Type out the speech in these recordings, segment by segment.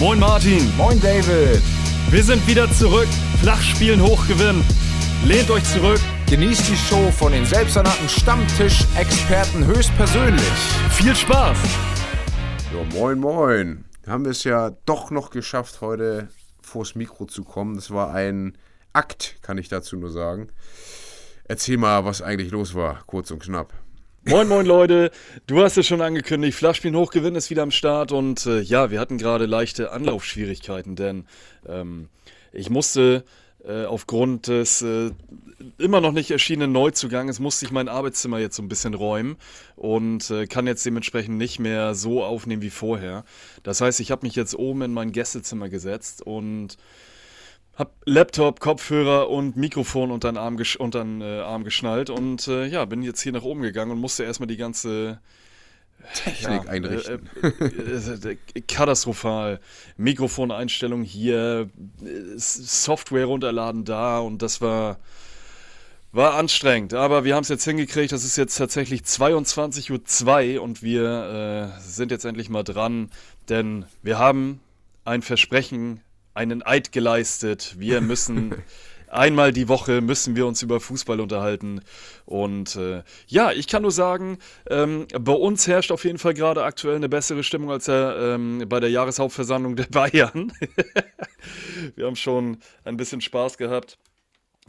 Moin Martin. Moin David. Wir sind wieder zurück. Flachspielen hochgewinnen. Lehnt euch zurück. Genießt die Show von den selbsternannten Stammtisch-Experten höchstpersönlich. Viel Spaß. Ja, moin, moin. Haben wir es ja doch noch geschafft, heute vors Mikro zu kommen. Das war ein Akt, kann ich dazu nur sagen. Erzähl mal, was eigentlich los war, kurz und knapp. Moin, moin, Leute. Du hast es schon angekündigt. Flachspielen hochgewinnen ist wieder am Start. Und äh, ja, wir hatten gerade leichte Anlaufschwierigkeiten, denn ähm, ich musste äh, aufgrund des äh, immer noch nicht erschienenen Neuzuganges, musste ich mein Arbeitszimmer jetzt so ein bisschen räumen und äh, kann jetzt dementsprechend nicht mehr so aufnehmen wie vorher. Das heißt, ich habe mich jetzt oben in mein Gästezimmer gesetzt und hab Laptop, Kopfhörer und Mikrofon unter den Arm, gesch unter den, äh, Arm geschnallt und äh, ja, bin jetzt hier nach oben gegangen und musste erstmal die ganze Technik ja, einrichten. Äh, äh, äh, katastrophal. Mikrofoneinstellung hier, Software runterladen da und das war, war anstrengend. Aber wir haben es jetzt hingekriegt. Das ist jetzt tatsächlich 22.02 Uhr und wir äh, sind jetzt endlich mal dran, denn wir haben ein Versprechen einen Eid geleistet. Wir müssen einmal die Woche müssen wir uns über Fußball unterhalten. Und äh, ja, ich kann nur sagen, ähm, bei uns herrscht auf jeden Fall gerade aktuell eine bessere Stimmung als äh, ähm, bei der Jahreshauptversammlung der Bayern. wir haben schon ein bisschen Spaß gehabt.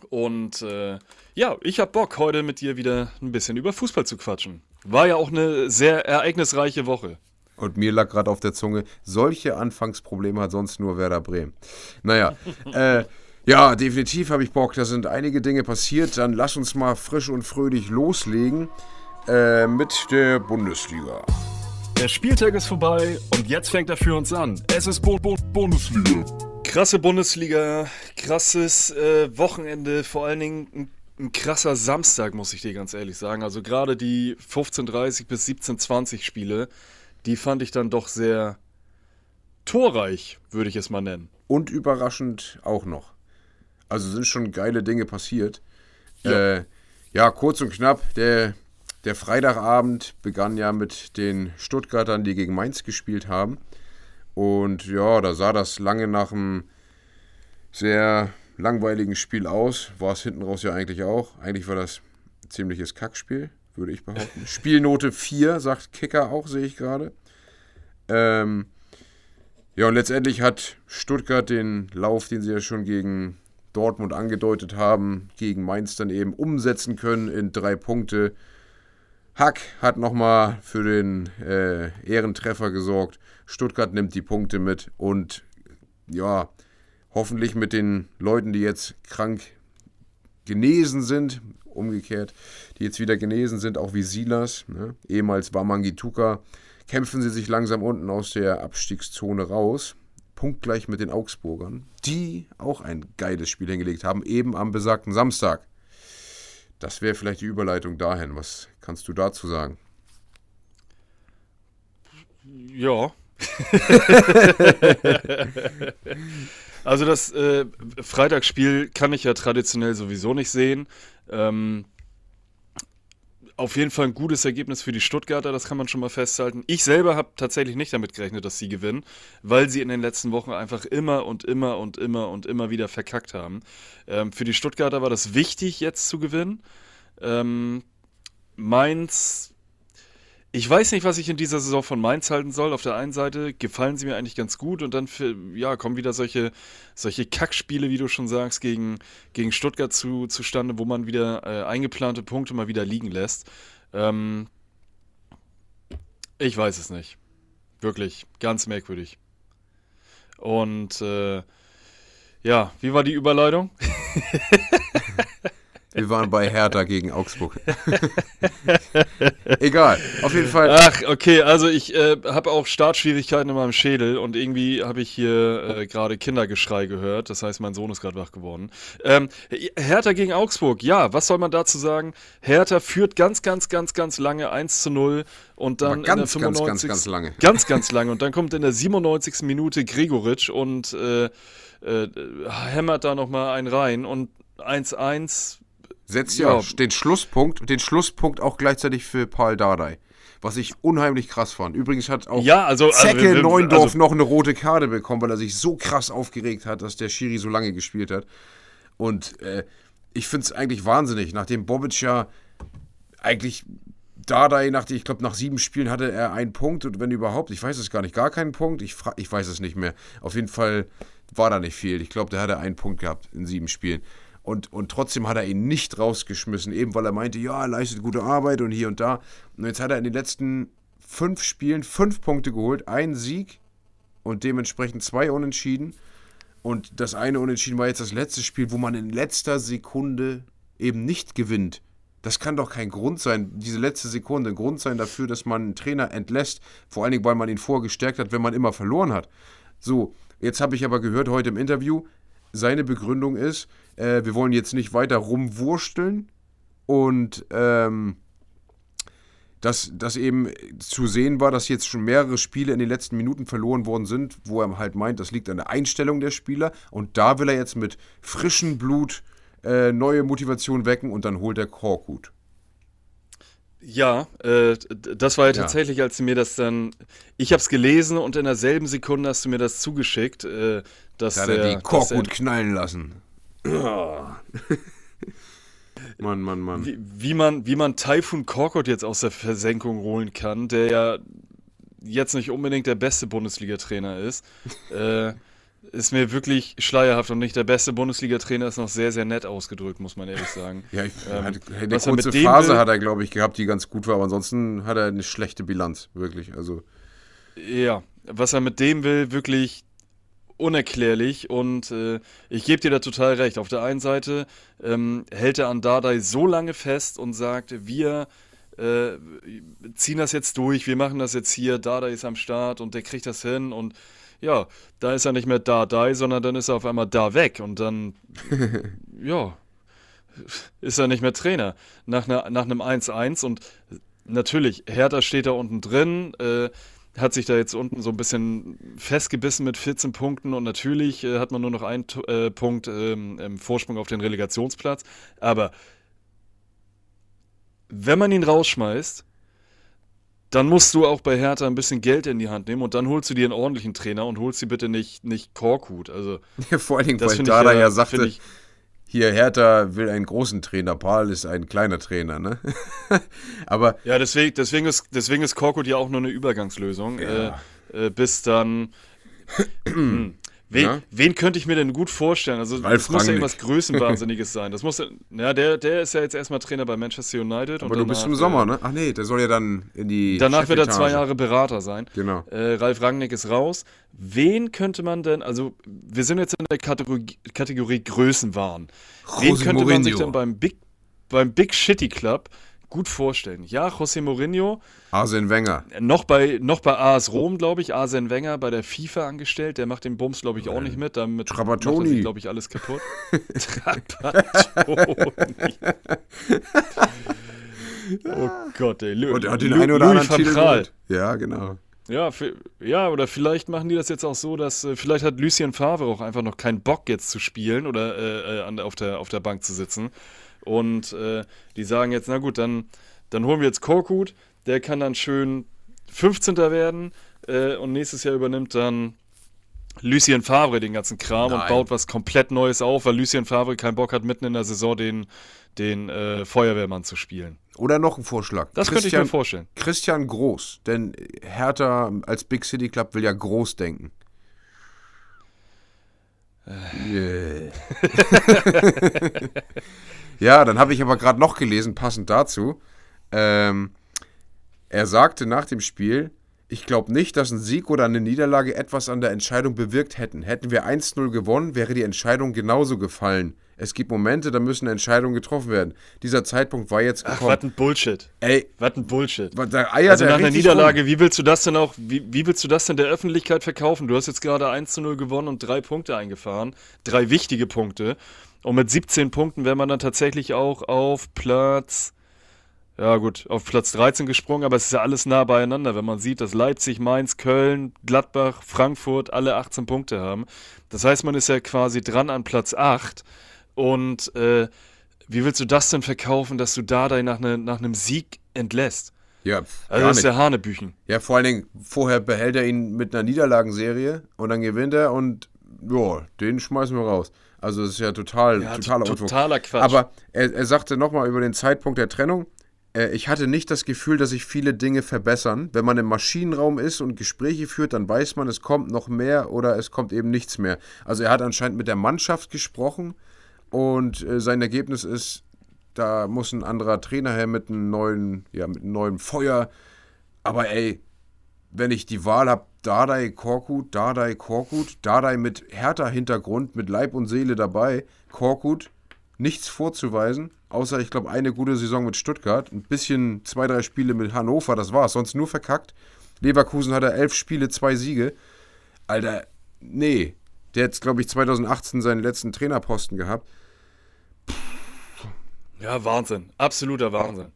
Und äh, ja, ich habe Bock, heute mit dir wieder ein bisschen über Fußball zu quatschen. War ja auch eine sehr ereignisreiche Woche. Und mir lag gerade auf der Zunge, solche Anfangsprobleme hat sonst nur Werder Bremen. Naja, äh, ja, definitiv habe ich Bock. Da sind einige Dinge passiert. Dann lass uns mal frisch und fröhlich loslegen äh, mit der Bundesliga. Der Spieltag ist vorbei und jetzt fängt er für uns an. Es ist Bo Bo Bundesliga. Krasse Bundesliga, krasses äh, Wochenende, vor allen Dingen ein, ein, krasser Samstag, muss ich dir ganz ehrlich sagen. Also gerade die 15.30 bis 17.20 Spiele die fand ich dann doch sehr torreich, würde ich es mal nennen. Und überraschend auch noch. Also sind schon geile Dinge passiert. Ja, äh, ja kurz und knapp, der, der Freitagabend begann ja mit den Stuttgartern, die gegen Mainz gespielt haben. Und ja, da sah das lange nach einem sehr langweiligen Spiel aus. War es hinten raus ja eigentlich auch. Eigentlich war das ein ziemliches Kackspiel würde ich behaupten. Spielnote 4, sagt Kicker auch, sehe ich gerade. Ähm, ja, und letztendlich hat Stuttgart den Lauf, den sie ja schon gegen Dortmund angedeutet haben, gegen Mainz dann eben umsetzen können in drei Punkte. Hack hat nochmal für den äh, Ehrentreffer gesorgt. Stuttgart nimmt die Punkte mit und ja, hoffentlich mit den Leuten, die jetzt krank genesen sind, umgekehrt, die jetzt wieder genesen sind, auch wie Silas, ne? ehemals Wamangituka, kämpfen sie sich langsam unten aus der Abstiegszone raus. Punktgleich mit den Augsburgern, die auch ein geiles Spiel hingelegt haben, eben am besagten Samstag. Das wäre vielleicht die Überleitung dahin. Was kannst du dazu sagen? Ja. Also das äh, Freitagsspiel kann ich ja traditionell sowieso nicht sehen. Ähm, auf jeden Fall ein gutes Ergebnis für die Stuttgarter, das kann man schon mal festhalten. Ich selber habe tatsächlich nicht damit gerechnet, dass sie gewinnen, weil sie in den letzten Wochen einfach immer und immer und immer und immer wieder verkackt haben. Ähm, für die Stuttgarter war das wichtig, jetzt zu gewinnen. Ähm, Mainz ich weiß nicht, was ich in dieser Saison von Mainz halten soll. Auf der einen Seite gefallen sie mir eigentlich ganz gut und dann ja, kommen wieder solche, solche Kackspiele, wie du schon sagst, gegen, gegen Stuttgart zu, zustande, wo man wieder äh, eingeplante Punkte mal wieder liegen lässt. Ähm, ich weiß es nicht. Wirklich, ganz merkwürdig. Und äh, ja, wie war die Überleitung? Wir waren bei Hertha gegen Augsburg. Egal, auf jeden Fall. Ach, okay, also ich äh, habe auch Startschwierigkeiten in meinem Schädel und irgendwie habe ich hier äh, gerade Kindergeschrei gehört. Das heißt, mein Sohn ist gerade wach geworden. Ähm, Hertha gegen Augsburg, ja, was soll man dazu sagen? Hertha führt ganz, ganz, ganz, ganz lange 1 zu 0 und dann ganz, in der 95. Ganz, ganz, ganz lange. Ganz, ganz lange. Und dann kommt in der 97. Minute Gregoritsch und äh, äh, hämmert da nochmal einen rein und 1-1 setzt ja, ja, den Schlusspunkt, den Schlusspunkt auch gleichzeitig für Paul Dardai. was ich unheimlich krass fand. Übrigens hat auch Ja, also- also Zecke wir- Neundorf also- noch eine rote Karte bekommen, weil er sich so krass aufgeregt hat, dass der Schiri so lange gespielt hat. Und äh, ich finde es eigentlich wahnsinnig, nachdem Bobic ja eigentlich Dardai, nach, ich glaube, nach sieben Spielen hatte er einen Punkt und wenn überhaupt, ich weiß es gar nicht, gar keinen Punkt, ich, ich weiß es nicht mehr. Auf jeden Fall war da nicht viel. Ich glaube, der hatte einen Punkt gehabt in sieben Spielen. Und, und trotzdem hat er ihn nicht rausgeschmissen, eben weil er meinte, ja, er leistet gute Arbeit und hier und da. Und jetzt hat er in den letzten fünf Spielen fünf Punkte geholt, einen Sieg und dementsprechend zwei Unentschieden. Und das eine Unentschieden war jetzt das letzte Spiel, wo man in letzter Sekunde eben nicht gewinnt. Das kann doch kein Grund sein, diese letzte Sekunde, ein Grund sein dafür, dass man einen Trainer entlässt. Vor allen Dingen, weil man ihn vorher gestärkt hat, wenn man immer verloren hat. So, jetzt habe ich aber gehört heute im Interview, seine Begründung ist, äh, wir wollen jetzt nicht weiter rumwursteln und ähm, dass, dass eben zu sehen war, dass jetzt schon mehrere Spiele in den letzten Minuten verloren worden sind, wo er halt meint, das liegt an der Einstellung der Spieler. Und da will er jetzt mit frischem Blut äh, neue Motivation wecken und dann holt er Korkut. Ja, äh, das war ja tatsächlich, als du mir das dann. Ich habe es gelesen und in derselben Sekunde hast du mir das zugeschickt, äh, dass Da hat er der, die Korkut er, knallen lassen. Mann, Mann, Mann. wie, wie man wie man Taifun Korkut jetzt aus der Versenkung holen kann, der ja jetzt nicht unbedingt der beste Bundesliga-Trainer ist, äh, ist mir wirklich schleierhaft und nicht der beste Bundesliga-Trainer ist noch sehr sehr nett ausgedrückt, muss man ehrlich sagen. Ja, ich, Ähm, hat, eine kurze Phase hat er, glaube ich, gehabt, die ganz gut war, aber ansonsten hat er eine schlechte Bilanz, wirklich. Also, Ja, was er mit dem will, wirklich unerklärlich und äh, ich gebe dir da total recht. Auf der einen Seite ähm, hält er an Dardai so lange fest und sagt, wir äh, ziehen das jetzt durch, wir machen das jetzt hier, Dardai ist am Start und der kriegt das hin und ja, da ist er nicht mehr Dardai, sondern dann ist er auf einmal da weg und dann, ja, ist er nicht mehr Trainer. Nach, einer, nach einem 1-1 und natürlich, Hertha steht da unten drin, äh, hat sich da jetzt unten so ein bisschen festgebissen mit 14 Punkten und natürlich äh, hat man nur noch einen äh, Punkt ähm, im Vorsprung auf den Relegationsplatz. Aber wenn man ihn rausschmeißt, dann musst du auch bei Hertha ein bisschen Geld in die Hand nehmen und dann holst du dir einen ordentlichen Trainer und holst dir bitte nicht, nicht Korkut. Also, vor allen Dingen, das weil Dada ja, ja sagte, ich, hier Hertha will einen großen Trainer, Paul ist ein kleiner Trainer, ne? aber Ja, deswegen, deswegen, ist, deswegen ist Korkut ja auch nur eine Übergangslösung. Ja. Äh, äh, bis dann. Wen, Ja. wen könnte ich mir denn gut vorstellen? Also, Ralf das muss ja Rangnick. irgendwas Größenwahnsinniges sein. Das muss ja, der, der ist ja jetzt erstmal Trainer bei Manchester United. aber du bist im Sommer, äh, ne? Ach nee, der soll ja dann in die Danach wird er zwei. Jahre Berater sein. Genau. Äh, Ralf Rangnick ist raus. Wen könnte man denn, also wir sind jetzt in der Kategorie, Kategorie Größenwahn. Wen José könnte man sich Mourinho. denn beim Big, beim Big Shitty Club gut vorstellen? Ja, José Mourinho, Arsene Wenger. noch bei, noch bei AS Rom, glaube ich, Arsene Wenger bei der FIFA angestellt. Der macht den Bums, glaube ich, auch nicht mit. Damit Trapattoni. macht er glaube ich, alles kaputt. Trapattoni. oh Gott, ey. Lu Und er hat den einen oder Louis anderen Titel geholt. Ja, genau. Ja, ja, oder vielleicht machen die das jetzt auch so, dass äh, vielleicht hat Lucien Favre auch einfach noch keinen Bock jetzt zu spielen oder äh, äh, an, auf, der, auf der Bank zu sitzen. Und äh, die sagen jetzt, na gut, dann, dann holen wir jetzt Korkut, der kann dann schön 15. werden äh, und nächstes Jahr übernimmt dann Lucien Favre den ganzen Kram und Nein. baut was komplett Neues auf, weil Lucien Favre keinen Bock hat, mitten in der Saison den, den äh, Feuerwehrmann zu spielen. Oder noch ein Vorschlag. Das könnte ich mir vorstellen. Christian Groß, denn Hertha als Big City Club will ja groß denken. Yeah. ja, dann habe ich aber gerade noch gelesen, passend dazu. Ähm, er sagte nach dem Spiel, ich glaube nicht, dass ein Sieg oder eine Niederlage etwas an der Entscheidung bewirkt hätten. Hätten wir 1-0 gewonnen, wäre die Entscheidung genauso gefallen. Es gibt Momente, da müssen Entscheidungen getroffen werden. Dieser Zeitpunkt war jetzt Ach, gekommen. was ein Bullshit. Ey, Was ein Bullshit. da eiert Also nach einer Niederlage, rum. wie willst du das denn auch, wie, wie willst du das denn der Öffentlichkeit verkaufen? Du hast jetzt gerade 1 zu 0 gewonnen und drei Punkte eingefahren. Drei wichtige Punkte. Und mit 17 Punkten wäre man dann tatsächlich auch auf Platz, ja gut, auf Platz 13 gesprungen, aber es ist ja alles nah beieinander, wenn man sieht, dass Leipzig, Mainz, Köln, Gladbach, Frankfurt alle 18 Punkte haben. Das heißt, man ist ja quasi dran an Platz 8. Und äh, wie willst du das denn verkaufen, dass du Dardai nach, ne, nach einem Sieg entlässt? Ja, also das ist ja Hanebüchen. Ja, vor allen Dingen, vorher behält er ihn mit einer Niederlagenserie und dann gewinnt er und ja, den schmeißen wir raus. Also das ist ja total, Ja, totaler totaler Quatsch. Aber er, er sagte nochmal über den Zeitpunkt der Trennung, äh, ich hatte nicht das Gefühl, dass sich viele Dinge verbessern. Wenn man im Maschinenraum ist und Gespräche führt, dann weiß man, es kommt noch mehr oder es kommt eben nichts mehr. Also er hat anscheinend mit der Mannschaft gesprochen und äh, sein Ergebnis ist, da muss ein anderer Trainer her mit einem neuen, ja, mit einem neuen Feuer. Aber ey, wenn ich die Wahl habe, Dardai Korkut, Dardai Korkut, Dardai mit härter Hintergrund, mit Leib und Seele dabei, Korkut, nichts vorzuweisen, außer ich glaube eine gute Saison mit Stuttgart, ein bisschen zwei, drei Spiele mit Hannover, das war's, sonst nur verkackt. Leverkusen hat er elf Spiele, zwei Siege. Alter, nee, der hat, glaube ich, 2018 seinen letzten Trainerposten gehabt. Ja, Wahnsinn. Absoluter Wahnsinn.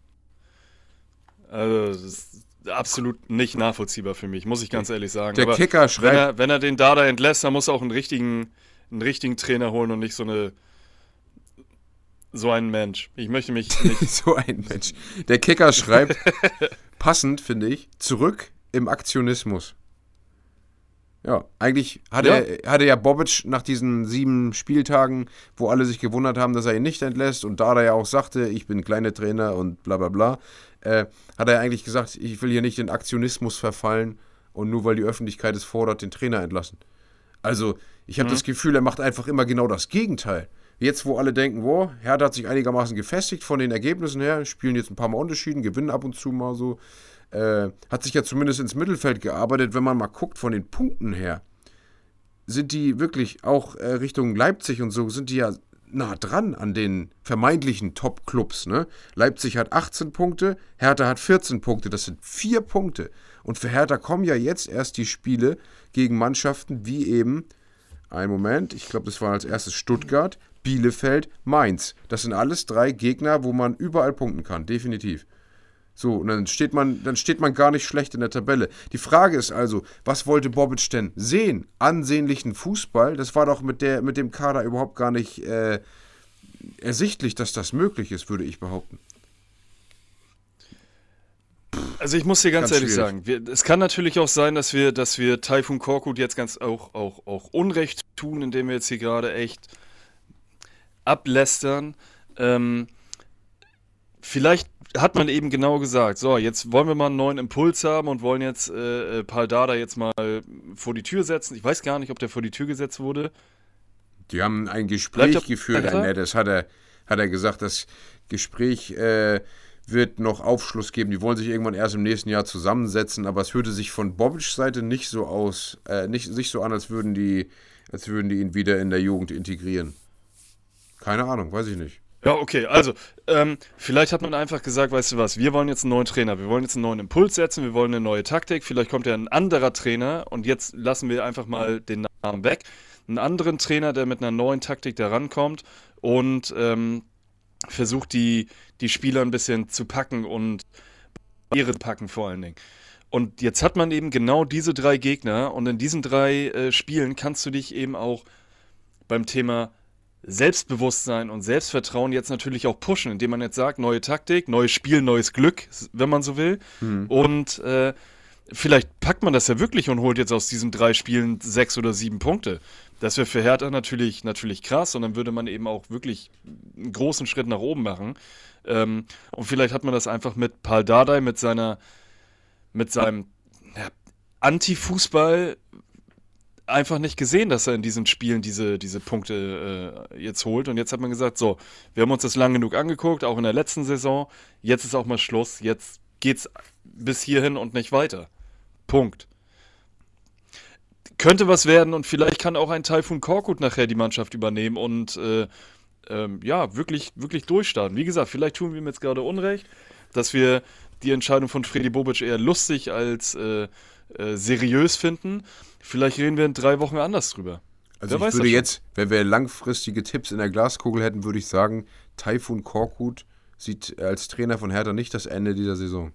Also, das ist absolut nicht nachvollziehbar für mich, muss ich ganz ehrlich sagen. Der Kicker wenn schreibt- er, wenn er den Dada entlässt, dann muss er auch einen richtigen, einen richtigen Trainer holen und nicht so eine so einen Mensch. Ich möchte mich nicht. so ein Mensch. Der Kicker schreibt, passend finde ich, zurück im Aktionismus. Ja, eigentlich hatte, Ja. Er, hatte ja Bobic nach diesen sieben Spieltagen, wo alle sich gewundert haben, dass er ihn nicht entlässt und da er ja auch sagte, ich bin kleiner Trainer und bla bla bla, äh, hat er eigentlich gesagt, ich will hier nicht in Aktionismus verfallen und nur weil die Öffentlichkeit es fordert, den Trainer entlassen. Also, ich habe das Gefühl, er macht einfach immer genau das Gegenteil. Jetzt, wo alle denken, wow, Hertha hat sich einigermaßen gefestigt von den Ergebnissen her, spielen jetzt ein paar Mal unentschieden, gewinnen ab und zu mal so, äh, hat sich ja zumindest ins Mittelfeld gearbeitet. Wenn man mal guckt von den Punkten her, sind die wirklich auch äh, Richtung Leipzig und so, sind die ja nah dran an den vermeintlichen Top-Clubs. Ne? Leipzig hat 18 Punkte, Hertha hat 14 Punkte, das sind vier Punkte. Und für Hertha kommen ja jetzt erst die Spiele gegen Mannschaften wie eben, ein Moment, ich glaube, das war als erstes Stuttgart, Bielefeld, Mainz. Das sind alles drei Gegner, wo man überall punkten kann, definitiv. So, und dann steht man, dann steht man gar nicht schlecht in der Tabelle. Die Frage ist also, was wollte Bobic denn sehen? Ansehnlichen Fußball? Das war doch mit, der, mit dem Kader überhaupt gar nicht äh, ersichtlich, dass das möglich ist, würde ich behaupten. Also ich muss dir ganz, Ganz ehrlich schwierig. sagen, wir, es kann natürlich auch sein, dass wir, dass wir Taifun Korkut jetzt ganz auch, auch, auch Unrecht tun, indem wir jetzt hier gerade echt ablästern. Ähm, vielleicht hat man eben genau gesagt, so, jetzt wollen wir mal einen neuen Impuls haben und wollen jetzt äh, äh, Paul Dada jetzt mal vor die Tür setzen. Ich weiß gar nicht, ob der vor die Tür gesetzt wurde. Die haben ein Gespräch er- geführt, er? nettes, hat er, hat er gesagt, das Gespräch äh, wird noch Aufschluss geben. Die wollen sich irgendwann erst im nächsten Jahr zusammensetzen, aber es hörte sich von Bobic's Seite nicht so aus, äh, nicht, nicht so an, als würden die, als würden die ihn wieder in der Jugend integrieren. Keine Ahnung, weiß ich nicht. Ja, okay, also, ähm, vielleicht hat man einfach gesagt, weißt du was, wir wollen jetzt einen neuen Trainer, wir wollen jetzt einen neuen Impuls setzen, wir wollen eine neue Taktik, vielleicht kommt ja ein anderer Trainer und jetzt lassen wir einfach mal den Namen weg. Einen anderen Trainer, der mit einer neuen Taktik da rankommt und ähm, versucht, die, die Spieler ein bisschen zu packen und zu packen vor allen Dingen. Und jetzt hat man eben genau diese drei Gegner und in diesen drei äh, Spielen kannst du dich eben auch beim Thema Selbstbewusstsein und Selbstvertrauen jetzt natürlich auch pushen, indem man jetzt sagt, neue Taktik, neues Spiel, neues Glück, wenn man so will. Und äh, vielleicht packt man das ja wirklich und holt jetzt aus diesen drei Spielen sechs oder sieben Punkte. Das wäre für Hertha natürlich, natürlich krass und dann würde man eben auch wirklich einen großen Schritt nach oben machen. Ähm, und vielleicht hat man das einfach mit Paul Dardai, mit seiner, mit seinem ja, Anti-Fußball einfach nicht gesehen, dass er in diesen Spielen diese, diese Punkte äh, jetzt holt. Und jetzt hat man gesagt, so, wir haben uns das lang genug angeguckt, auch in der letzten Saison. Jetzt ist auch mal Schluss. Jetzt geht's bis hierhin und nicht weiter. Punkt. Könnte was werden und vielleicht kann auch ein Taifun Korkut nachher die Mannschaft übernehmen und äh, ähm, ja, wirklich, wirklich durchstarten. Wie gesagt, vielleicht tun wir ihm jetzt gerade Unrecht, dass wir die Entscheidung von Freddy Bobic eher lustig als äh, äh, seriös finden. Vielleicht reden wir in drei Wochen anders drüber. Also Wer ich würde jetzt, wenn wir langfristige Tipps in der Glaskugel hätten, würde ich sagen, Taifun Korkut sieht als Trainer von Hertha nicht das Ende dieser Saison.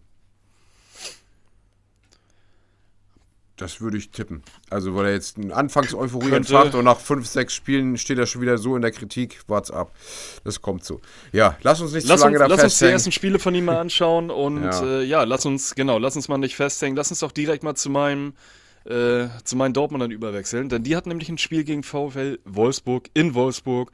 Das würde ich tippen. Also, weil er jetzt eine Anfangseuphorie entfacht und nach fünf, sechs Spielen steht er schon wieder so in der Kritik. Wart's ab. Das kommt so. Ja, lass uns nicht Lass zu lange uns, da lass uns die festhängen. ersten Spiele von ihm mal anschauen und Ja. ja. Äh, ja, lass uns, genau, lass uns mal nicht festhängen. Lass uns doch direkt mal zu meinem, äh, zu meinen Dortmundern überwechseln, denn die hatten nämlich ein Spiel gegen VfL Wolfsburg in Wolfsburg.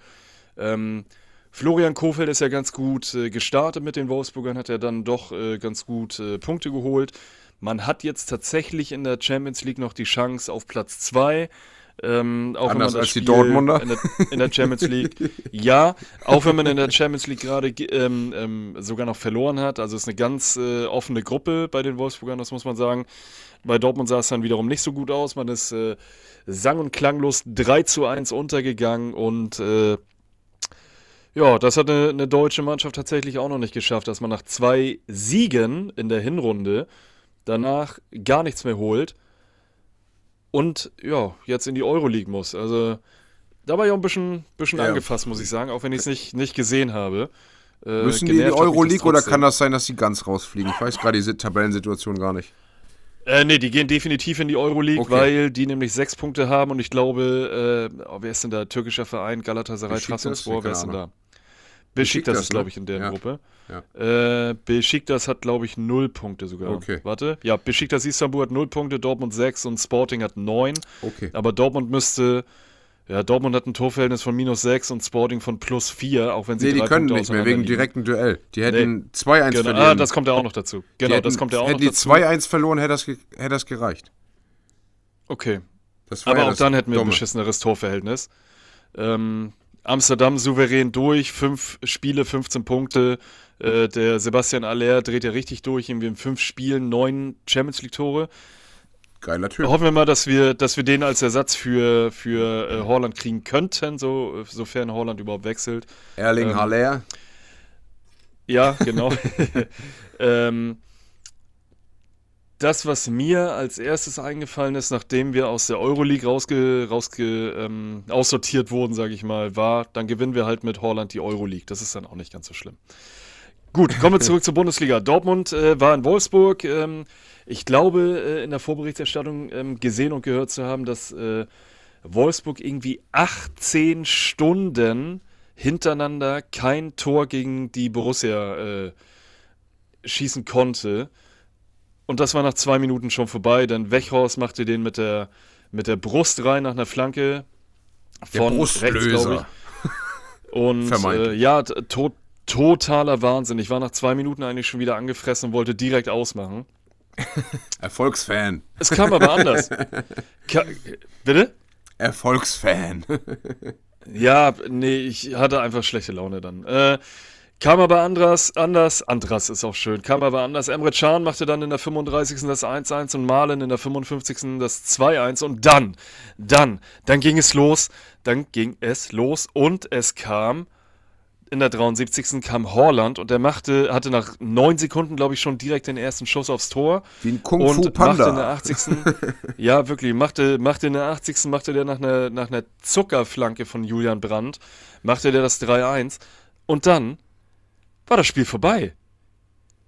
Ähm, Florian Kofeld ist ja ganz gut äh, gestartet mit den Wolfsburgern, hat ja dann doch äh, ganz gut äh, Punkte geholt. Man hat jetzt tatsächlich in der Champions League noch die Chance auf Platz 2. Ähm, auch wenn man Anders als die Spiel Dortmunder? In der, in der Champions League. ja, auch wenn man in der Champions League gerade ge- ähm, ähm, sogar noch verloren hat. Also es ist eine ganz äh, offene Gruppe bei den Wolfsburgern, das muss man sagen. Bei Dortmund sah es dann wiederum nicht so gut aus. Man ist äh, sang- und klanglos 3 zu 1 untergegangen und äh, ja, das hat eine, eine deutsche Mannschaft tatsächlich auch noch nicht geschafft, dass man nach zwei Siegen in der Hinrunde danach gar nichts mehr holt und ja, jetzt in die Euroleague muss. Also da war ich auch ein bisschen, bisschen Ja. angefasst, muss ich sagen, auch wenn ich es nicht, nicht gesehen habe. Äh, Müssen die in die Euroleague oder kann das sein, dass die ganz rausfliegen? Ich weiß gerade die Tabellensituation gar nicht. Äh, nee, die gehen definitiv in die Euroleague, Okay. weil die nämlich sechs Punkte haben und ich glaube, äh, oh, wer ist denn da? Türkischer Verein, Galatasaray? Trabzonspor, wer ist denn da? Besiktas Besiktas, ist, glaube ne? ich, in der Ja. Gruppe. Ja. Äh, Besiktas hat, glaube ich, null Punkte sogar. Okay. Warte. Ja, Besiktas Istanbul hat null Punkte, Dortmund sechs und Sporting hat neun. Okay. Aber Dortmund müsste, ja, Dortmund hat ein Torverhältnis von minus sechs und Sporting von plus vier, auch wenn sie Nee, die können Punkte nicht mehr, wegen liegen. direkten Duell. Die hätten Nee. 2-1 Genau. verlieren. Ah, das kommt ja auch noch dazu. Die Genau, hätten, das kommt ja auch Hätten noch die dazu. 2-1 verloren, hätte das, hätte das gereicht. Okay. Das war Aber ja auch das dann hätten wir ein beschisseneres Torverhältnis. Ähm, Amsterdam souverän durch, fünf Spiele, 15 Punkte. Äh, der Sebastian Aller dreht ja richtig durch, irgendwie in fünf Spielen neun Champions League Tore. Geiler Typ. Hoffen wir mal, dass wir, dass wir den als Ersatz für, für äh, Holland kriegen könnten, so, sofern Holland überhaupt wechselt. Erling ähm, Haller. Ja, genau. ähm, das, was mir als erstes eingefallen ist, nachdem wir aus der Euroleague rausge, rausge, ähm, aussortiert wurden, sage ich mal, war, dann gewinnen wir halt mit Holland die Euroleague. Das ist dann auch nicht ganz so schlimm. Gut, kommen wir zurück zur Bundesliga. Dortmund äh, war in Wolfsburg. Ähm, ich glaube, äh, in der Vorberichterstattung ähm, gesehen und gehört zu haben, dass äh, Wolfsburg irgendwie 18 Stunden hintereinander kein Tor gegen die Borussia äh, schießen konnte. Und das war nach zwei Minuten schon vorbei. Dann Wechhorst machte den mit der, mit der Brust rein nach einer Flanke. Der Von Brustlöser. rechts, glaube ich. Und äh, ja, to totaler Wahnsinn. Ich war nach zwei Minuten eigentlich schon wieder angefressen und wollte direkt ausmachen. Erfolgsfan. Es kam aber anders. Ka Bitte? Erfolgsfan. Ja, nee, ich hatte einfach schlechte Laune dann. Äh, kam aber anders, anders, Andras ist auch schön, kam aber anders. Emre Can machte dann in der 35. das 1-1 und Malen in der 55. das 2-1 und dann, dann, dann ging es los, dann ging es los und es kam, in der 73. kam Horland und der machte, hatte nach neun Sekunden, glaube ich, schon direkt den ersten Schuss aufs Tor. Wie ein Kung Fu Und machte in der Panda. 80. ja, wirklich, machte, machte in der 80. machte der nach einer, nach einer Zuckerflanke von Julian Brandt, machte der das 3-1. Und dann war das Spiel vorbei.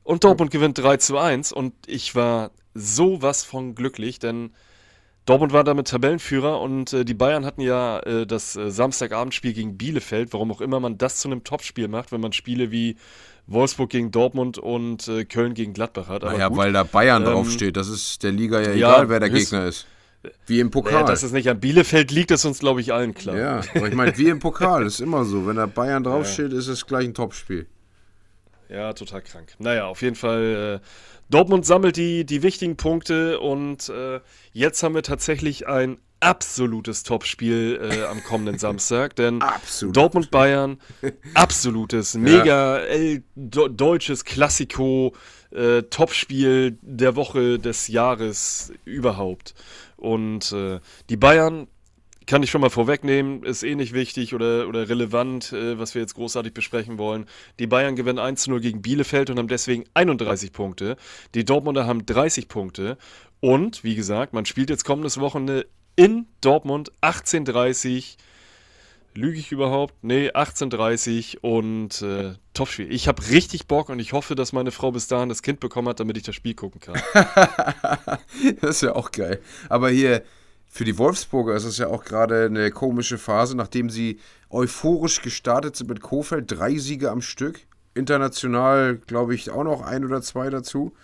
Und Dortmund gewinnt 3 zu 1 und ich war sowas von glücklich, denn Dortmund war damit Tabellenführer und äh, die Bayern hatten ja äh, das äh, Samstagabendspiel gegen Bielefeld, warum auch immer man das zu einem Topspiel macht, wenn man Spiele wie Wolfsburg gegen Dortmund und äh, Köln gegen Gladbach hat. Aber Naja, gut. weil da Bayern Ähm, draufsteht. Das ist der Liga ja ja, egal, wer der Gegner ist. Wie im Naja, Pokal. dass es nicht an Bielefeld liegt, ist uns, glaube ich, allen klar. ja, aber ich meine, wie im Pokal. Ist immer so. Wenn da Bayern draufsteht, ist es gleich ein Topspiel. Ja, total krank. Naja, auf jeden Fall. Äh, Dortmund sammelt die, die wichtigen Punkte und äh, jetzt haben wir tatsächlich ein absolutes Topspiel äh, am kommenden Samstag, denn Absolut. Dortmund-Bayern, absolutes, mega äh, do, deutsches Klassiko, äh, Topspiel der Woche des Jahres überhaupt. Und äh, die Bayern kann ich schon mal vorwegnehmen, ist eh nicht wichtig oder, oder relevant, äh, was wir jetzt großartig besprechen wollen. Die Bayern gewinnen 1-0 gegen Bielefeld und haben deswegen 31 Punkte. Die Dortmunder haben 30 Punkte. Und, wie gesagt, man spielt jetzt kommendes Wochenende in Dortmund 18.30 Lüge ich überhaupt? Nee, 18.30 und äh, Topspiel. Ich habe richtig Bock und ich hoffe, dass meine Frau bis dahin das Kind bekommen hat, damit ich das Spiel gucken kann. das ist ja auch geil. Aber hier, für die Wolfsburger ist es ja auch gerade eine komische Phase, nachdem sie euphorisch gestartet sind mit Kofeld, drei Siege am Stück. International, glaube ich, auch noch ein oder zwei dazu.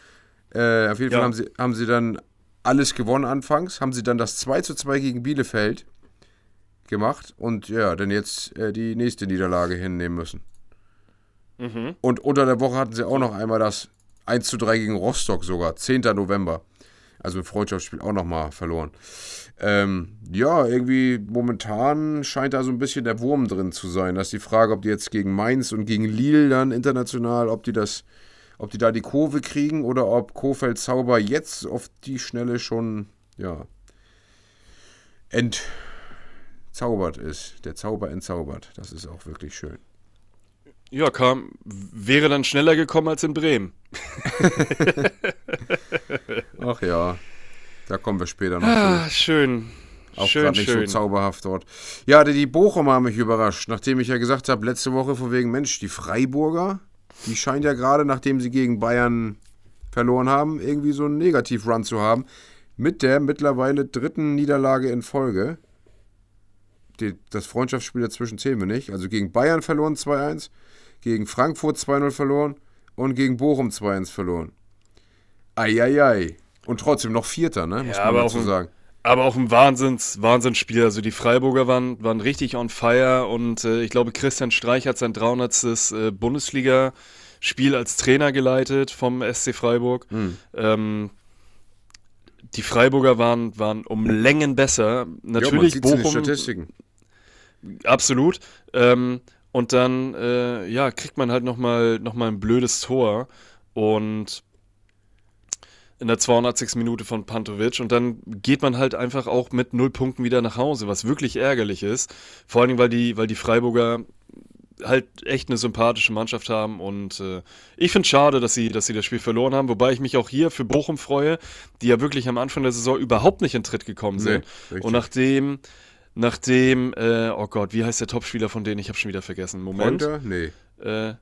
Äh, auf jeden ja. Fall haben sie, haben sie dann alles gewonnen anfangs, haben sie dann das 2 zu 2 gegen Bielefeld gemacht und ja, dann jetzt äh, die nächste Niederlage hinnehmen müssen. Mhm. Und unter der Woche hatten sie auch noch einmal das 1 zu 3 gegen Rostock sogar, 10. November. Also Freundschaftsspiel auch nochmal verloren. Ähm, ja, irgendwie momentan scheint da so ein bisschen der Wurm drin zu sein. Das ist die Frage, ob die jetzt gegen Mainz und gegen Lille dann international, ob die das, ob die da die Kurve kriegen oder ob Kofeld Zauber jetzt auf die Schnelle schon, ja, ent, entzaubert ist. Der Zauber entzaubert. Das ist auch wirklich schön. Ja, kam, wäre dann schneller gekommen als in Bremen. Ach ja, da kommen wir später noch. Ah, zu. schön. Auch gerade nicht schön. so zauberhaft dort. Ja, die Bochumer haben mich überrascht, nachdem ich ja gesagt habe, letzte Woche von wegen, Mensch, die Freiburger, die scheinen ja gerade, nachdem sie gegen Bayern verloren haben, irgendwie so einen Negativ-Run zu haben. Mit der mittlerweile dritten Niederlage in Folge die, das Freundschaftsspiel dazwischen zählen wir nicht. Also gegen Bayern verloren 2-1, gegen Frankfurt 2-0 verloren und gegen Bochum 2-1 verloren. Eieiei. Und trotzdem noch Vierter, ne? Muss ja, man dazu sagen. Aber auch ein Wahnsinns, Wahnsinnsspiel. Also die Freiburger waren, waren richtig on fire und äh, ich glaube, Christian Streich hat sein 300. Äh, Bundesliga-Spiel als Trainer geleitet vom SC Freiburg. Mhm. Ähm, die Freiburger waren, waren um Längen besser. Natürlich ja, Bochum. Statistiken. Absolut. Ähm, und dann äh, ja, kriegt man halt nochmal noch mal ein blödes Tor. Und in der 280. Minute von Pantovic und dann geht man halt einfach auch mit null Punkten wieder nach Hause, was wirklich ärgerlich ist. Vor allen Dingen, weil die, weil die Freiburger halt echt eine sympathische Mannschaft haben und äh, ich finde es schade, dass sie, dass sie das Spiel verloren haben, wobei ich mich auch hier für Bochum freue, die ja wirklich am Anfang der Saison überhaupt nicht in Tritt gekommen sind. Nee, und nachdem, nachdem, äh, oh Gott, wie heißt der Topspieler von denen? Ich habe schon wieder vergessen. Moment. Polter? Nee. Äh,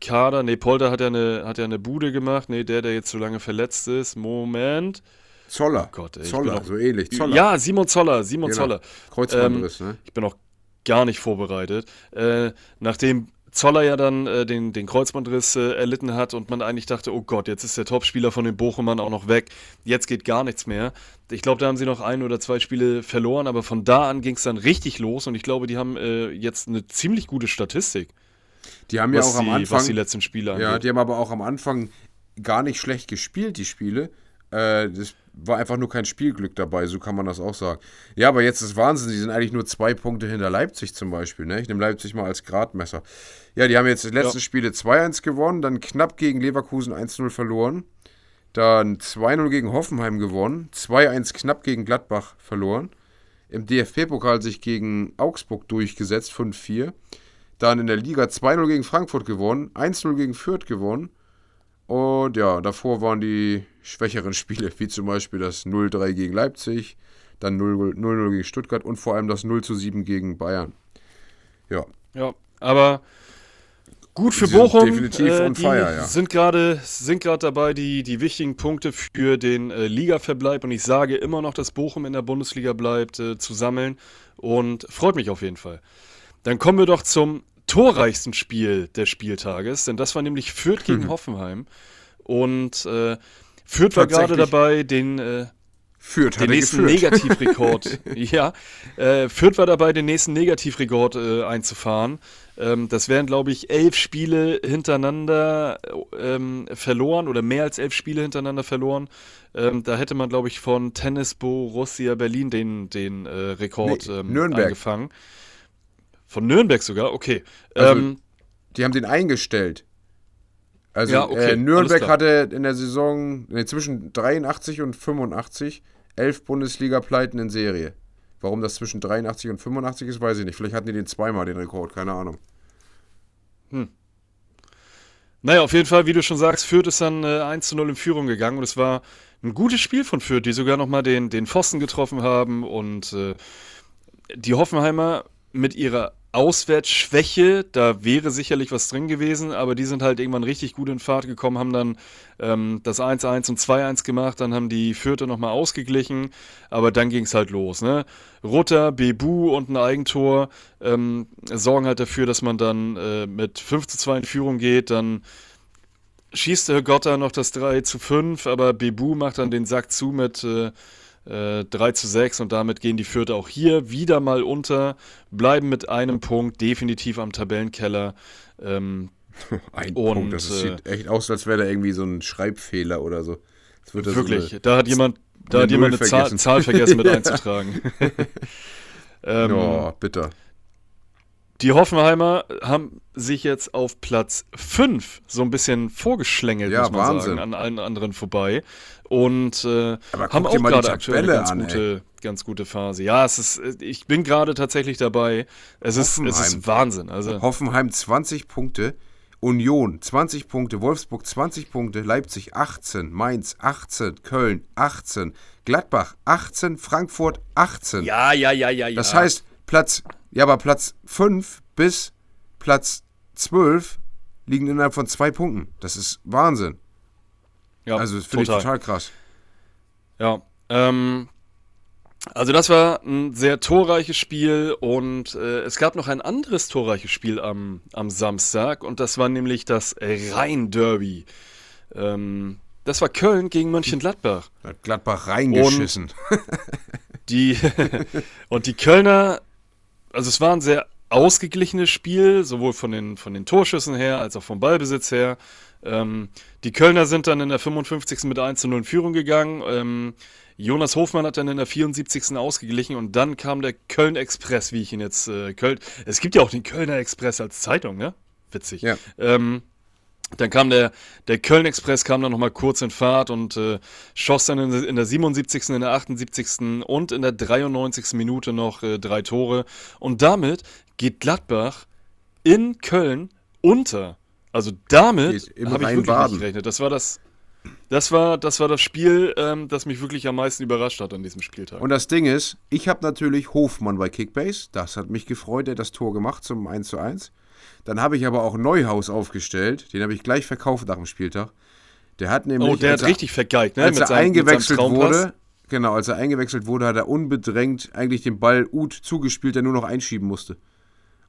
Kader, nee, Polter hat ja, eine, hat ja eine Bude gemacht, nee, der, der jetzt so lange verletzt ist. Moment. Zoller. Oh Gott, ey, Zoller, auch, so ähnlich. Zoller. Ja, Simon Zoller, Simon genau. Zoller. Kreuzbandriss, ähm, ne? Ich bin auch gar nicht vorbereitet. Äh, nachdem Zoller ja dann äh, den, den Kreuzbandriss äh, erlitten hat und man eigentlich dachte, oh Gott, jetzt ist der Topspieler von den Bochumern auch noch weg, jetzt geht gar nichts mehr. Ich glaube, da haben sie noch ein oder zwei Spiele verloren, aber von da an ging es dann richtig los und ich glaube, die haben äh, jetzt eine ziemlich gute Statistik. Die haben ja auch am Anfang. Was die letzten Spiele angeht. Ja, die haben aber auch am Anfang gar nicht schlecht gespielt, die Spiele. Äh, das war einfach nur kein Spielglück dabei, so kann man das auch sagen. Ja, aber jetzt ist Wahnsinn, die sind eigentlich nur zwei Punkte hinter Leipzig zum Beispiel. Ne? Ich nehme Leipzig mal als Gradmesser. Ja, die haben jetzt die letzten ja. Spiele 2-1 gewonnen, dann knapp gegen Leverkusen 1-0 verloren, dann 2-0 gegen Hoffenheim gewonnen, 2-1 knapp gegen Gladbach verloren, im DFB-Pokal sich gegen Augsburg durchgesetzt, 5-4, dann in der Liga 2-0 gegen Frankfurt gewonnen, 1-0 gegen Fürth gewonnen, und ja, davor waren die schwächeren Spiele, wie zum Beispiel das 0-3 gegen Leipzig, dann 0-0 gegen Stuttgart und vor allem das 0-7 gegen Bayern. Ja. Ja, aber gut für Bochum. Definitiv äh, on fire, ja. Sind gerade sind dabei, die, die wichtigen Punkte für den äh, Ligaverbleib und ich sage immer noch, dass Bochum in der Bundesliga bleibt, äh, zu sammeln und freut mich auf jeden Fall. Dann kommen wir doch zum torreichsten Spiel des Spieltages, denn das war nämlich Fürth gegen hm. Hoffenheim. Und äh, Fürth war gerade dabei, den, äh, Fürth den nächsten Negativrekord. ja, äh, Fürth war dabei, den nächsten Negativrekord äh, einzufahren. Ähm, das wären, glaube ich, elf Spiele hintereinander ähm, verloren oder mehr als elf Spiele hintereinander verloren. Ähm, da hätte man, glaube ich, von Tennis Borussia Berlin den, den äh, Rekord nee, ähm, Nürnberg. Von Nürnberg sogar? Okay. Also, ähm, die haben den eingestellt. Also ja, okay, äh, Nürnberg hatte in der Saison nee, zwischen 83 und 85 elf Bundesliga-Pleiten in Serie. Warum das zwischen 83 und 85 ist, weiß ich nicht. Vielleicht hatten die den zweimal, den Rekord, keine Ahnung. Hm. Naja, auf jeden Fall, wie du schon sagst, Fürth ist dann äh, 1 zu 0 in Führung gegangen und es war ein gutes Spiel von Fürth, die sogar nochmal den, den Pfosten getroffen haben und äh, die Hoffenheimer mit ihrer Auswärtsschwäche, da wäre sicherlich was drin gewesen, aber die sind halt irgendwann richtig gut in Fahrt gekommen, haben dann ähm, das 1-1 und 2-1 gemacht, dann haben die Vierte nochmal ausgeglichen, aber dann ging es halt los. Ne? Rutter, Bebu und ein Eigentor ähm, sorgen halt dafür, dass man dann äh, mit 5 zu 2 in Führung geht, dann schießt der Gotta noch das 3 zu 5, aber Bebu macht dann den Sack zu mit äh, äh, 3 zu 6 und damit gehen die Fürther auch hier wieder mal unter, bleiben mit einem Punkt definitiv am Tabellenkeller. Ähm, ein und, Punkt, das äh, sieht echt aus, als wäre da irgendwie so ein Schreibfehler oder so. wirklich, so eine, da hat jemand, da hat jemand eine Zahl, Zahl, vergessen mit einzutragen. ähm, oh, bitter. Die Hoffenheimer haben sich jetzt auf Platz 5 so ein bisschen vorgeschlängelt, ja, muss man Wahnsinn. sagen, an allen anderen vorbei. Und äh, haben auch gerade aktuell eine ganz, an, gute, ganz gute Phase. Ja, es ist, ich bin gerade tatsächlich dabei. Es ist, es ist Wahnsinn. Also, Hoffenheim 20 Punkte, Union 20 Punkte, Wolfsburg 20 Punkte, Leipzig 18, Mainz 18, Köln 18, Gladbach 18, Frankfurt 18. Ja, ja, ja, ja, ja. Das heißt, Platz ja, aber Platz 5 bis Platz 12 liegen innerhalb von zwei Punkten. Das ist Wahnsinn. Ja, also das finde ich total krass. Ja, ähm, also das war ein sehr torreiches Spiel und äh, es gab noch ein anderes torreiches Spiel am, am Samstag und das war nämlich das Rhein-Derby. Ähm, das war Köln gegen Mönchengladbach. Hat Gladbach reingeschissen. Und die, und die Kölner also es war ein sehr ausgeglichenes Spiel, sowohl von den, von den Torschüssen her als auch vom Ballbesitz her. Ähm, die Kölner sind dann in der 55. mit 1 zu 0 in Führung gegangen. Ähm, Jonas Hofmann hat dann in der 74. ausgeglichen und dann kam der Köln Express, wie ich ihn jetzt äh, Köln. Es gibt ja auch den Kölner Express als Zeitung, ne? Witzig. Ja. Ähm, dann kam der, der Köln-Express, kam dann nochmal kurz in Fahrt und äh, schoss dann in, in, der 77., in der 78. und in der 93. Minute noch äh, drei Tore. Und damit geht Gladbach in Köln unter. Also damit habe ich wirklich Baden. nicht gerechnet. Das war das, das war, das war das Spiel, ähm, das mich wirklich am meisten überrascht hat an diesem Spieltag. Und das Ding ist, ich habe natürlich Hofmann bei Kickbase. Das hat mich gefreut, der hat das Tor gemacht zum 1 zu 1. Dann habe ich aber auch Neuhaus aufgestellt. Den habe ich gleich verkauft nach dem Spieltag. Der hat nämlich. Oh, der hat richtig vergeigt, ne? Als er seinem, eingewechselt wurde. Genau, als er eingewechselt wurde, hat er unbedrängt eigentlich den Ball Uth zugespielt, der nur noch einschieben musste.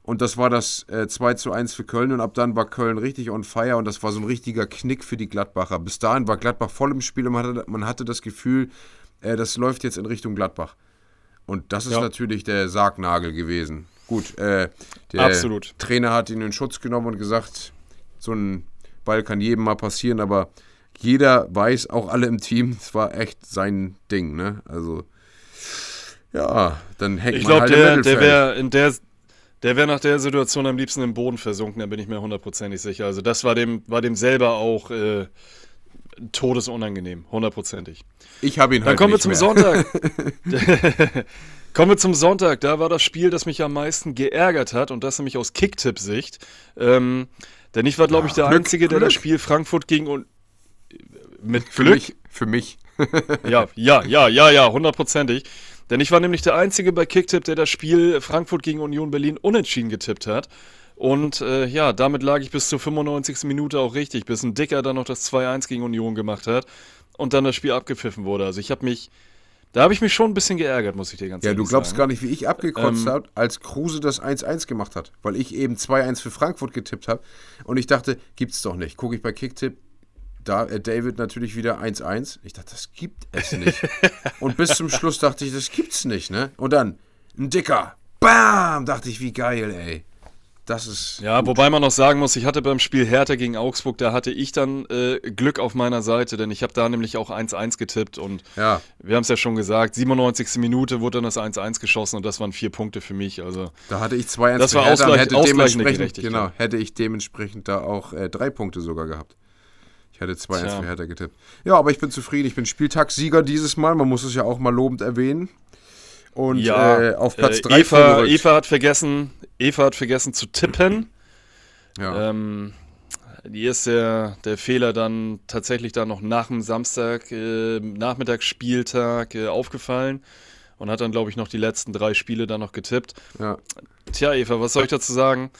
Und das war das äh, 2 zu 1 für Köln und ab dann war Köln richtig on fire und das war so ein richtiger Knick für die Gladbacher. Bis dahin war Gladbach voll im Spiel und man hatte, man hatte das Gefühl, äh, das läuft jetzt in Richtung Gladbach. Und das ist ja. natürlich der Sargnagel gewesen. Gut, äh, der Absolut. Trainer hat ihn in Schutz genommen und gesagt, so ein Ball kann jedem mal passieren, aber jeder weiß, auch alle im Team, es war echt sein Ding, ne? Also, ja, dann hängt ich man glaub, halt der, im der wäre in der der wäre nach der Situation am liebsten im Boden versunken, da bin ich mir hundertprozentig sicher. Also das war dem, war dem selber auch äh, todesunangenehm, hundertprozentig. Ich habe ihn Dann halt kommen wir zum mehr. Sonntag. Kommen wir zum Sonntag. Da war das Spiel, das mich am meisten geärgert hat und das nämlich aus Kicktipp-Sicht. Ähm, denn ich war, glaube ich, der Glück, Einzige, der das Spiel Frankfurt gegen und mit für Glück. Mich, für mich. ja, ja, ja, ja, ja, hundertprozentig. Denn ich war nämlich der Einzige bei Kicktipp, der das Spiel Frankfurt gegen Union Berlin unentschieden getippt hat. Und äh, ja, damit lag ich bis zur 95. Minute auch richtig, bis ein Dicker dann noch das 2-1 gegen Union gemacht hat und dann das Spiel abgepfiffen wurde. Also ich habe mich da habe ich mich schon ein bisschen geärgert, muss ich dir ganz ja, ehrlich sagen. Ja, du glaubst gar nicht, wie ich abgekotzt ähm, habe, als Kruse das 1-1 gemacht hat. Weil ich eben 2-1 für Frankfurt getippt habe. Und ich dachte, gibt's doch nicht. Gucke ich bei Kicktipp, da äh, David natürlich wieder 1-1. Ich dachte, das gibt es nicht. und bis zum Schluss dachte ich, das gibt's nicht, ne? Und dann, ein Dicker. Bam! Dachte ich, wie geil, ey. Das ist. Ja, gut. wobei man noch sagen muss, ich hatte beim Spiel Hertha gegen Augsburg, da hatte ich dann äh, Glück auf meiner Seite, denn ich habe da nämlich auch 1-1 getippt und ja. wir haben es ja schon gesagt, 97. Minute wurde dann das 1-1 geschossen und das waren vier Punkte für mich. Also da hatte ich 2-1 Das war Hertha Ausgleich, hätte dementsprechend, genau, hätte ich dementsprechend da auch äh, drei Punkte sogar gehabt. Ich hätte 2-1 für Hertha getippt. Ja, aber ich bin zufrieden. Ich bin Spieltagssieger dieses Mal. Man muss es ja auch mal lobend erwähnen. Und ja, äh, auf Platz 3 äh, Eva, Eva hat vergessen, Eva hat vergessen zu tippen. Ja. Ähm, die ist der, der Fehler dann tatsächlich dann noch nach dem Samstag, äh, Nachmittagsspieltag äh, aufgefallen und hat dann, glaube ich, noch die letzten drei Spiele dann noch getippt. Ja. tja, Eva, was soll ich dazu sagen?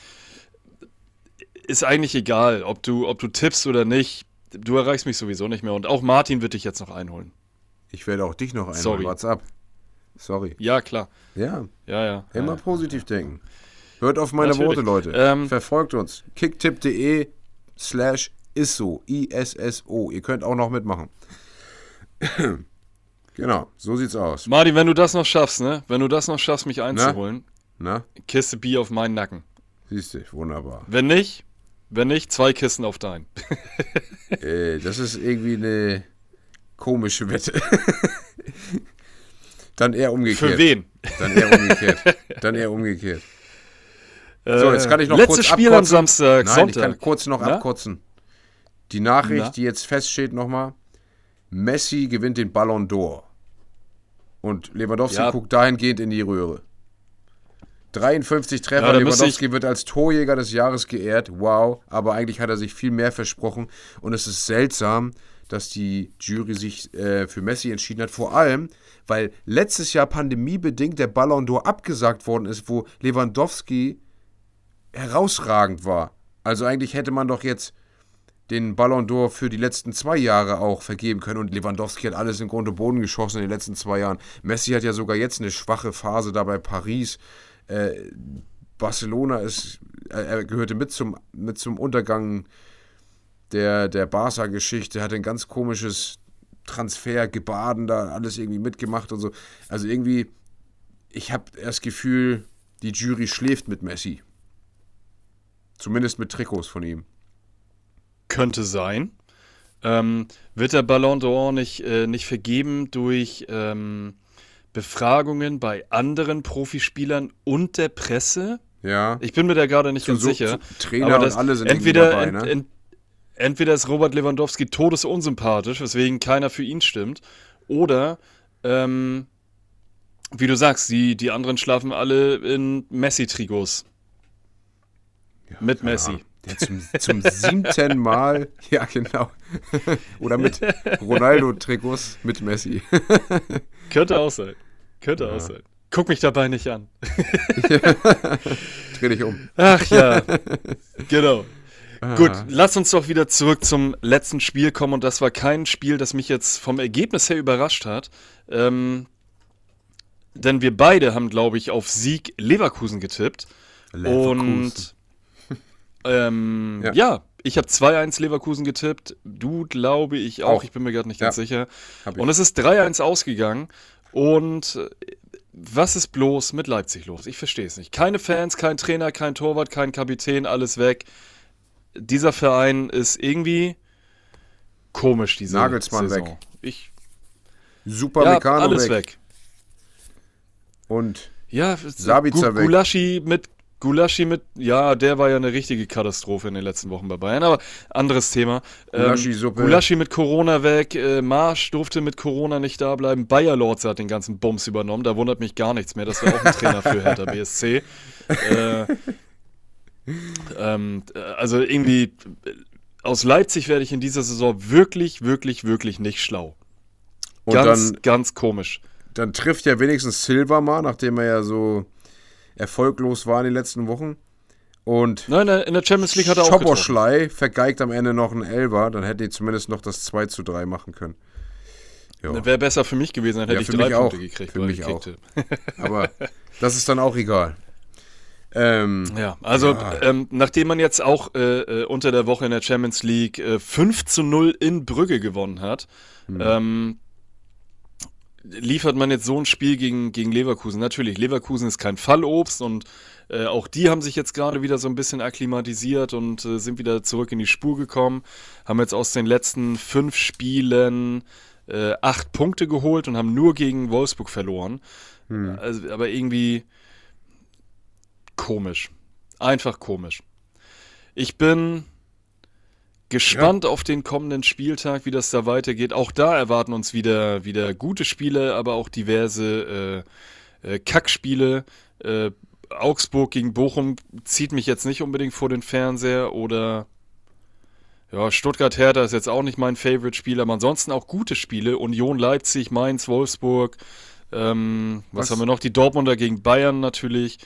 Ist eigentlich egal, ob du, ob du tippst oder nicht. Du erreichst mich sowieso nicht mehr. Und auch Martin wird dich jetzt noch einholen. Ich werde auch dich noch einholen. Sorry. What's up? Sorry. Ja, klar. Ja, Ja, ja. immer ja. positiv denken. Hört auf meine Natürlich. Worte, Leute. Ähm, Verfolgt uns. kicktipp.de slash isso. I-S-S-O. Ihr könnt auch noch mitmachen. genau, so sieht's aus. Martin, wenn du das noch schaffst, ne? Wenn du das noch schaffst, mich einzuholen, Na, Kiste Bier auf meinen Nacken. siehst du, wunderbar. Wenn nicht, wenn nicht, zwei Kisten auf deinen. Äh, das ist irgendwie eine komische Wette. Dann eher umgekehrt. Für wen? Dann eher umgekehrt. Dann eher umgekehrt. So, jetzt kann ich noch Letztes kurz Spiel am abkotzen. Samstag, Nein, Sonntag. ich kann kurz noch Na? abkotzen. Die Nachricht, Na? die jetzt feststeht nochmal. Messi gewinnt den Ballon d'Or. Und Lewandowski Ja. guckt dahingehend in die Röhre. 53 Treffer, Ja, Lewandowski wird als Torjäger des Jahres geehrt. Wow, aber eigentlich hat er sich viel mehr versprochen. Und es ist seltsam, dass die Jury sich äh, für Messi entschieden hat. Vor allem, weil letztes Jahr pandemiebedingt der Ballon d'Or abgesagt worden ist, wo Lewandowski herausragend war. Also eigentlich hätte man doch jetzt den Ballon d'Or für die letzten zwei Jahre auch vergeben können und Lewandowski hat alles in Grund und Boden geschossen in den letzten zwei Jahren. Messi hat ja sogar jetzt eine schwache Phase da bei Paris. Äh, Barcelona ist, er, gehörte mit zum, mit zum Untergang der, der Barca-Geschichte, hat ein ganz komisches Transfergebaden da alles irgendwie mitgemacht und so. Also irgendwie, ich habe das Gefühl, die Jury schläft mit Messi. Zumindest mit Trikots von ihm. Könnte sein. Ähm, wird der Ballon d'Or nicht, äh, nicht vergeben durch ähm, Befragungen bei anderen Profispielern und der Presse? Ja. Ich bin mir da gerade nicht ganz so- sicher. Trainer aber und das, alle sind entweder, dabei, ne? ent, entweder ist Robert Lewandowski todesunsympathisch, weswegen keiner für ihn stimmt, oder ähm, wie du sagst, die, die anderen schlafen alle in Messi-Trikots. Mit Messi. Ja, zum, zum siebten Mal. Ja, genau. Oder mit Ronaldo-Trikots mit Messi. Könnte auch sein. Könnte auch sein. Guck mich dabei nicht an. Dreh dich um. Ach ja, genau. Ah. Gut, lass uns doch wieder zurück zum letzten Spiel kommen. Und das war kein Spiel, das mich jetzt vom Ergebnis her überrascht hat. Ähm, denn wir beide haben, glaube ich, auf Sieg Leverkusen getippt. Leverkusen. Und ähm, Ja. ja. Ich habe 2-1 Leverkusen getippt. Du, glaube ich, auch. Auch. Ich bin mir gerade nicht Ja. ganz sicher. Und es ist 3-1 ausgegangen. Und äh, was ist bloß mit Leipzig los? Ich verstehe es nicht. Keine Fans, kein Trainer, kein Torwart, kein Kapitän, alles weg. Dieser Verein ist irgendwie komisch, diese Nagelsmann Saison. weg. Ich, Super ja, Meccano alles weg. weg. Und Ja, Sabitzer weg. Gulaschi mit Gulaschi mit, ja, der war ja eine richtige Katastrophe in den letzten Wochen bei Bayern, aber anderes Thema. Gulaschi-Suppe. Ähm, Gulaschi mit Corona weg, äh, Marsch durfte mit Corona nicht da bleiben, Bayer Lords hat den ganzen Bums übernommen, da wundert mich gar nichts mehr, das wäre auch ein Trainer für Hertha BSC. Äh, ähm, äh, also irgendwie, aus Leipzig werde ich in dieser Saison wirklich, wirklich, wirklich nicht schlau. Und Ganz, dann, ganz komisch. dann trifft ja wenigstens Silva mal, nachdem er ja so erfolglos war in den letzten Wochen. Und Nein, in der Champions League hat er auch. Schoboschlei vergeigt am Ende noch einen Elber, dann hätten die zumindest noch das 2 zu 3 machen können. Wäre besser für mich gewesen, dann hätte Ja, ich drei mich auch. Punkte gekriegt. Für mich auch. Aber das ist dann auch egal. Ähm, Ja, also Ja. Ähm, nachdem man jetzt auch äh, äh, unter der Woche in der Champions League äh, 5 zu 0 in Brügge gewonnen hat, Hm. ähm, liefert man jetzt so ein Spiel gegen, gegen Leverkusen. Natürlich, Leverkusen ist kein Fallobst und äh, auch die haben sich jetzt gerade wieder so ein bisschen akklimatisiert und äh, sind wieder zurück in die Spur gekommen. Haben jetzt aus den letzten fünf Spielen äh, acht Punkte geholt und haben nur gegen Wolfsburg verloren. Also, aber irgendwie komisch. Einfach komisch. Ich bin gespannt auf den kommenden Spieltag, wie das da weitergeht. Auch da erwarten uns wieder, wieder gute Spiele, aber auch diverse äh, äh, Kackspiele. Äh, Augsburg gegen Bochum zieht mich jetzt nicht unbedingt vor den Fernseher oder ja, Stuttgart-Hertha ist jetzt auch nicht mein Favorite-Spiel, aber ansonsten auch gute Spiele. Union Leipzig, Mainz, Wolfsburg. Ähm, was, Was- haben wir noch? Die Dortmunder gegen Bayern natürlich.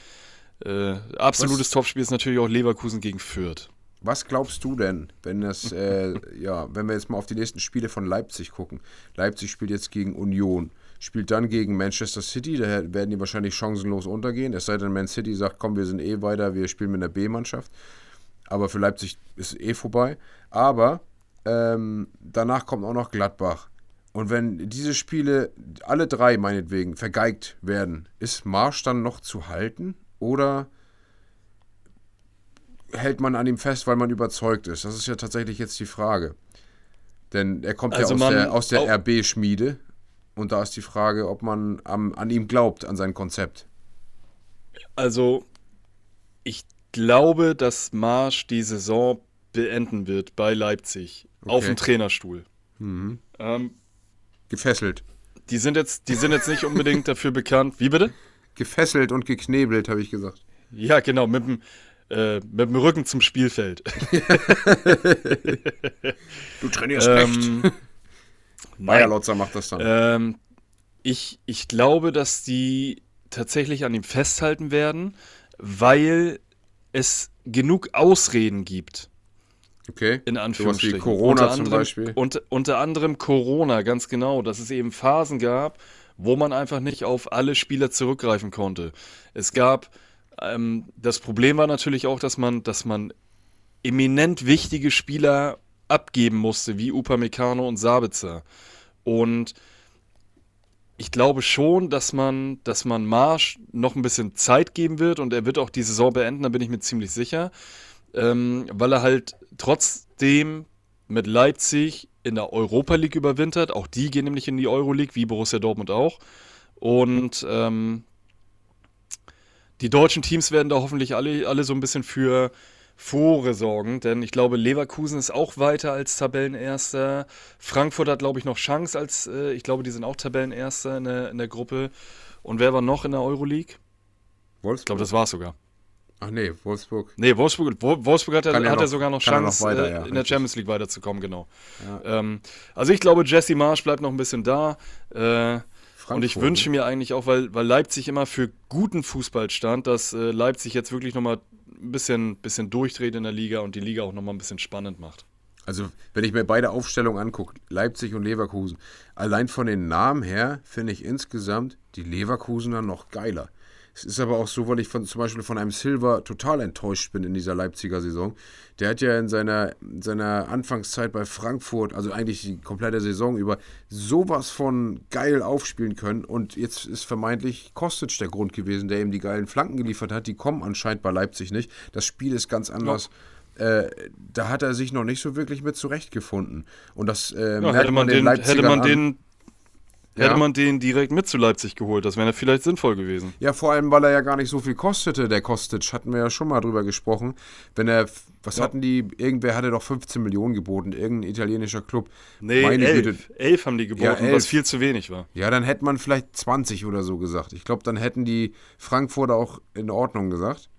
Äh, absolutes Topspiel ist natürlich auch Leverkusen gegen Fürth. Was glaubst du denn, wenn das, äh, ja, wenn wir jetzt mal auf die nächsten Spiele von Leipzig gucken? Leipzig spielt jetzt gegen Union, spielt dann gegen Manchester City, da werden die wahrscheinlich chancenlos untergehen, es sei denn, Man City sagt, komm, wir sind eh weiter, wir spielen mit einer B-Mannschaft. Aber für Leipzig ist es eh vorbei. Aber ähm, danach kommt auch noch Gladbach. Und wenn diese Spiele, alle drei meinetwegen, vergeigt werden, ist Marsch dann noch zu halten? Oder hält man an ihm fest, weil man überzeugt ist? Das ist ja tatsächlich jetzt die Frage. Denn er kommt Also ja aus der, aus der. RB-Schmiede. Und da ist die Frage, ob man am, an ihm glaubt, an sein Konzept. Also, ich glaube, dass Marsch die Saison beenden wird bei Leipzig auf Okay. dem Trainerstuhl. Ähm, Gefesselt. die, sind jetzt, die sind jetzt nicht unbedingt dafür bekannt. Wie bitte? Gefesselt und geknebelt, habe ich gesagt. Ja, genau, mit dem, äh, mit dem Rücken zum Spielfeld. Du trainierst ähm, Bayer nein. Lotzer macht das dann. Ähm, ich, ich glaube, dass die tatsächlich an ihm festhalten werden, weil es genug Ausreden gibt, okay. in Anführungsstrichen. Corona unter zum anderem, Beispiel. Unter, unter anderem Corona, ganz genau, dass es eben Phasen gab, wo man einfach nicht auf alle Spieler zurückgreifen konnte. Es gab, ähm, das Problem war natürlich auch, dass man, dass man eminent wichtige Spieler abgeben musste, wie Upamecano und Sabitzer. Und ich glaube schon, dass man, dass man Marsch noch ein bisschen Zeit geben wird und er wird auch die Saison beenden, da bin ich mir ziemlich sicher, ähm, weil er halt trotzdem mit Leipzig in der Europa League überwintert. Auch die gehen nämlich in die Euroleague, wie Borussia Dortmund auch. Und ähm, die deutschen Teams werden da hoffentlich alle, alle so ein bisschen für Furore sorgen, denn ich glaube, Leverkusen ist auch weiter als Tabellenerster. Frankfurt hat, glaube ich, noch Chance als, äh, ich glaube, die sind auch Tabellenerster in der, in der Gruppe. Und wer war noch in der Euroleague? Ich Wolfsburg. glaube, das war es sogar. Ach nee, Wolfsburg. Nee, Wolfsburg, Wo- Wolfsburg hat, er, ja hat noch- er sogar noch er noch Chance, weiter, äh, ja, in der. Champions League weiterzukommen, genau. Ähm, also ich glaube, Jesse Marsch bleibt noch ein bisschen da. Äh, und ich Frankfurt, wünsche mir eigentlich auch, weil, weil Leipzig immer für guten Fußball stand, dass äh, Leipzig jetzt wirklich nochmal ein bisschen, bisschen durchdreht in der Liga und die Liga auch nochmal ein bisschen spannend macht. Also, wenn ich mir beide Aufstellungen angucke, Leipzig und Leverkusen, allein von den Namen her finde ich insgesamt die Leverkusener noch geiler. Es ist aber auch so, weil ich von, zum Beispiel von einem Silva total enttäuscht bin in dieser Leipziger Saison. Der hat ja in seiner, in seiner Anfangszeit bei Frankfurt, also eigentlich die komplette Saison über, sowas von geil aufspielen können. Und jetzt ist vermeintlich Kostic der Grund gewesen, der ihm die geilen Flanken geliefert hat. Die kommen anscheinend bei Leipzig nicht. Das Spiel ist ganz anders. Äh, da hat er sich noch nicht so wirklich mit zurechtgefunden. Und das äh, Ja, hätte man den, hätte man an. den, Ja. hätte man den direkt mit zu Leipzig geholt, das wäre vielleicht sinnvoll gewesen. Ja, vor allem, weil er ja gar nicht so viel kostete, der Kostic. Hatten wir ja schon mal drüber gesprochen. Wenn er, was hatten die, irgendwer hatte doch 15 Millionen geboten, irgendein italienischer Club. Nee, Meine elf. Güte. Elf haben die geboten, Ja, elf. was viel zu wenig war. Ja, dann hätte man vielleicht 20 oder so gesagt. Ich glaube, dann hätten die Frankfurter auch in Ordnung gesagt.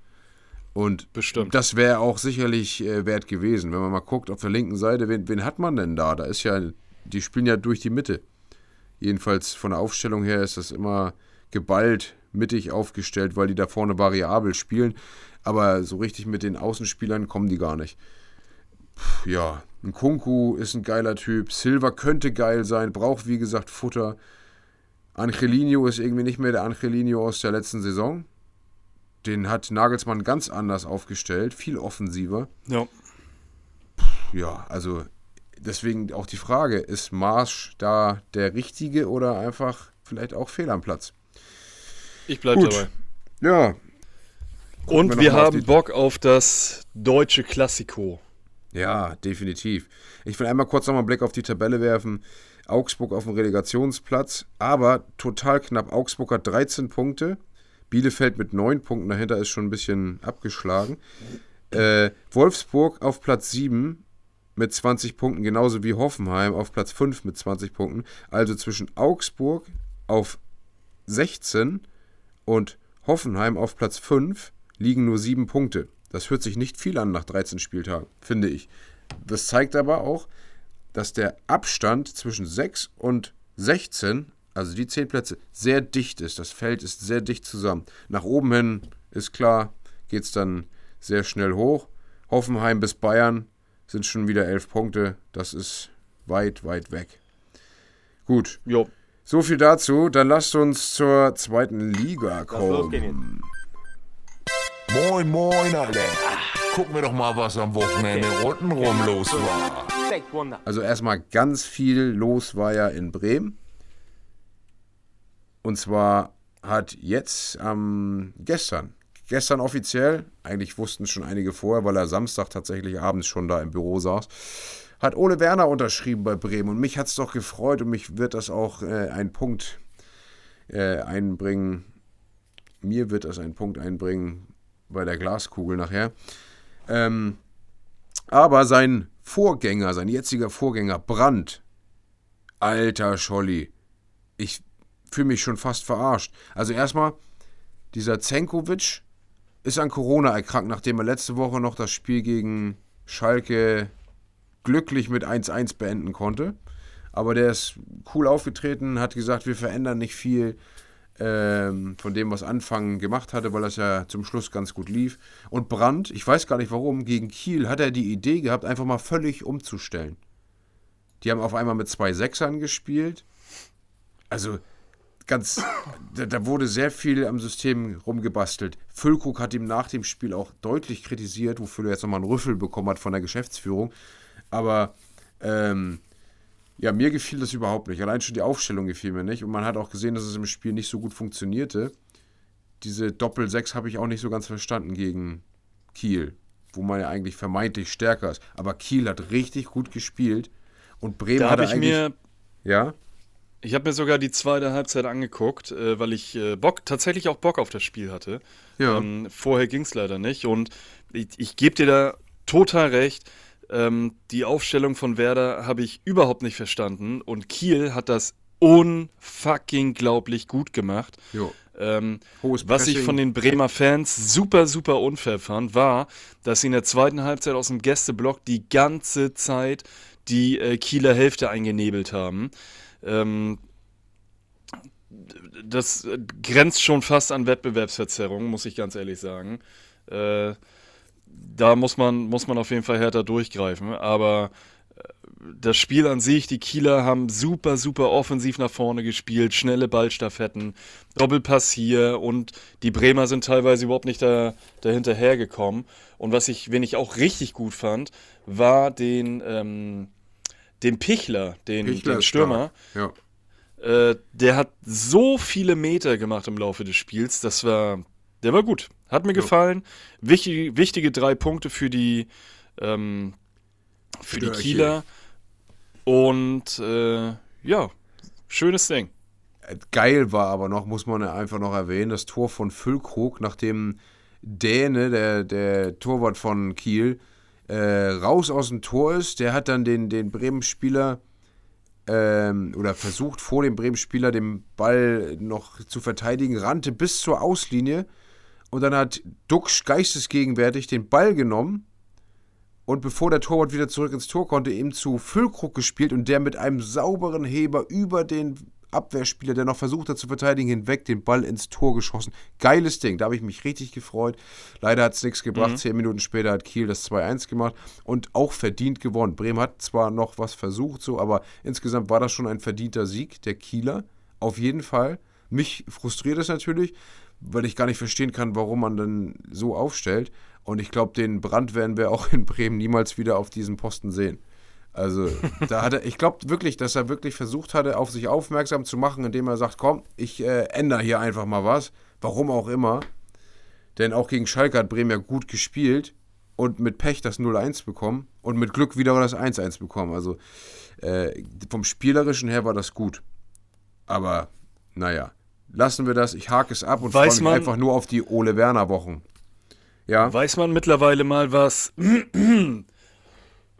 Und Bestimmt. das wäre auch sicherlich äh, wert gewesen. Wenn man mal guckt auf der linken Seite, wen, wen hat man denn da? Da ist ja, die spielen ja durch die Mitte. Jedenfalls von der Aufstellung her ist das immer geballt mittig aufgestellt, weil die da vorne variabel spielen. Aber so richtig mit den Außenspielern kommen die gar nicht. Puh, ja, ein Kunku ist ein geiler Typ. Silva könnte geil sein, braucht wie gesagt Futter. Angelino ist irgendwie nicht mehr der Angelino aus der letzten Saison. Den hat Nagelsmann ganz anders aufgestellt, viel offensiver. Ja. Ja, also deswegen auch die Frage, ist Marsch da der Richtige oder einfach vielleicht auch fehl am Platz? Ich bleibe dabei. Ja, Und wir wir, haben Bock auf das deutsche Klassiko. Ja, definitiv. Ich will einmal kurz nochmal einen Blick auf die Tabelle werfen. Augsburg auf dem Relegationsplatz, aber total knapp. Augsburg hat 13 Punkte. Bielefeld mit 9 Punkten dahinter ist schon ein bisschen abgeschlagen. Äh, Wolfsburg auf Platz 7 mit 20 Punkten, genauso wie Hoffenheim auf Platz 5 mit 20 Punkten. Also zwischen Augsburg auf 16 und Hoffenheim auf Platz 5 liegen nur 7 Punkte. Das hört sich nicht viel an nach 13 Spieltagen, finde ich. Das zeigt aber auch, dass der Abstand zwischen 6 und 16, also die 10 Plätze, sehr dicht ist. Das Feld ist sehr dicht zusammen. Nach oben hin ist klar, geht es dann sehr schnell hoch. Hoffenheim bis Bayern sind schon wieder elf Punkte. Das ist weit, weit weg. Gut. Jo. So viel dazu. Dann lasst uns zur zweiten Liga kommen. Moin, moin, alle. Gucken wir doch mal, was am Wochenende untenrum los war. Also erstmal ganz viel los war ja in Bremen. Und zwar hat jetzt ähm, gestern, gestern offiziell, eigentlich wussten es schon einige vorher, weil er Samstag tatsächlich abends schon da im Büro saß, hat Ole Werner unterschrieben bei Bremen. Und mich hat es doch gefreut und mich wird das auch äh, einen Punkt äh, einbringen. Mir wird das einen Punkt einbringen bei der Glaskugel nachher. Ähm, aber sein Vorgänger, sein jetziger Vorgänger, Brandt, alter Scholli, ich fühle mich schon fast verarscht. Also erstmal, dieser Zenkovic ist an Corona erkrankt, nachdem er letzte Woche noch das Spiel gegen Schalke glücklich mit 1-1 beenden konnte. Aber der ist cool aufgetreten, hat gesagt, wir verändern nicht viel ähm, von dem, was Anfang gemacht hatte, weil das ja zum Schluss ganz gut lief. Und Brandt, ich weiß gar nicht warum, gegen Kiel hat er die Idee gehabt, einfach mal völlig umzustellen. Die haben auf einmal mit zwei Sechsern gespielt. Also ganz, da, da, wurde sehr viel am System rumgebastelt. Füllkrug hat ihm nach dem Spiel auch deutlich kritisiert, wofür er jetzt nochmal einen Rüffel bekommen hat von der Geschäftsführung. Aber ähm, ja, mir gefiel das überhaupt nicht. Allein schon die Aufstellung gefiel mir nicht. Und man hat auch gesehen, dass es im Spiel nicht so gut funktionierte. Diese Doppel-6 habe ich auch nicht so ganz verstanden gegen Kiel, wo man ja eigentlich vermeintlich stärker ist. Aber Kiel hat richtig gut gespielt. Und Bremen da hat ich eigentlich. Mir, ja? Ich habe mir sogar die zweite Halbzeit angeguckt, äh, weil ich äh, Bock, tatsächlich auch Bock auf das Spiel hatte. Ja. Ähm, vorher ging es leider nicht. Und ich, ich gebe dir da total recht ähm, die Aufstellung von Werder habe ich überhaupt nicht verstanden und Kiel hat das unfucking glaublich gut gemacht. Ähm, was ich von den Bremer Fans super, super unfair fand, war, dass sie in der zweiten Halbzeit aus dem Gästeblock die ganze Zeit die äh, Kieler Hälfte eingenebelt haben. Ähm, das grenzt schon fast an Wettbewerbsverzerrung, muss ich ganz ehrlich sagen. Äh, da muss man, muss man auf jeden Fall härter durchgreifen. Aber äh, das Spiel an sich, die Kieler haben super, super offensiv nach vorne gespielt, schnelle Ballstaffetten, Doppelpass hier und die Bremer sind teilweise überhaupt nicht da, dahinterhergekommen. Und was ich, wen ich auch richtig gut fand, war den, ähm, den Pichler, den, Pichler den Stürmer. Ja. Äh, der hat so viele Meter gemacht im Laufe des Spiels, das war, der war gut. Hat mir ja. gefallen. Wichtig, wichtige drei Punkte für die, ähm, für, die Kieler. Und äh, ja, schönes Ding. Äh, geil war aber noch, muss man einfach noch erwähnen, das Tor von Füllkrug, nachdem Däne, der, der Torwart von Kiel, äh, raus aus dem Tor ist. Der hat dann den, den Bremen-Spieler ähm, oder versucht vor dem Bremen-Spieler den Ball noch zu verteidigen, rannte bis zur Auslinie und dann hat Duxch geistesgegenwärtig den Ball genommen und bevor der Torwart wieder zurück ins Tor konnte, eben zu Füllkrug gespielt und der mit einem sauberen Heber über den Abwehrspieler, der noch versucht hat zu verteidigen, hinweg den Ball ins Tor geschossen. Geiles Ding, da habe ich mich richtig gefreut. Leider hat es nichts gebracht. Mhm. Zehn Minuten später hat Kiel das 2-1 gemacht und auch verdient gewonnen. Bremen hat zwar noch was versucht, so, aber insgesamt war das schon ein verdienter Sieg der Kieler. Auf jeden Fall. Mich frustriert es natürlich, weil ich gar nicht verstehen kann, warum man dann so aufstellt. Und ich glaube, den Brand werden wir auch in Bremen niemals wieder auf diesem Posten sehen. Also, da hat er, ich glaube wirklich, dass er wirklich versucht hatte, auf sich aufmerksam zu machen, indem er sagt: Komm, ich äh, ändere hier einfach mal was. Warum auch immer. Denn auch gegen Schalke hat Bremen ja gut gespielt und mit Pech das 0-1 bekommen und mit Glück wieder das 1-1 bekommen. Also, äh, vom Spielerischen her war das gut. Aber, naja lassen wir das, ich hake es ab und freue mich einfach nur auf die Ole Werner Wochen. Ja. Weiß man mittlerweile mal was.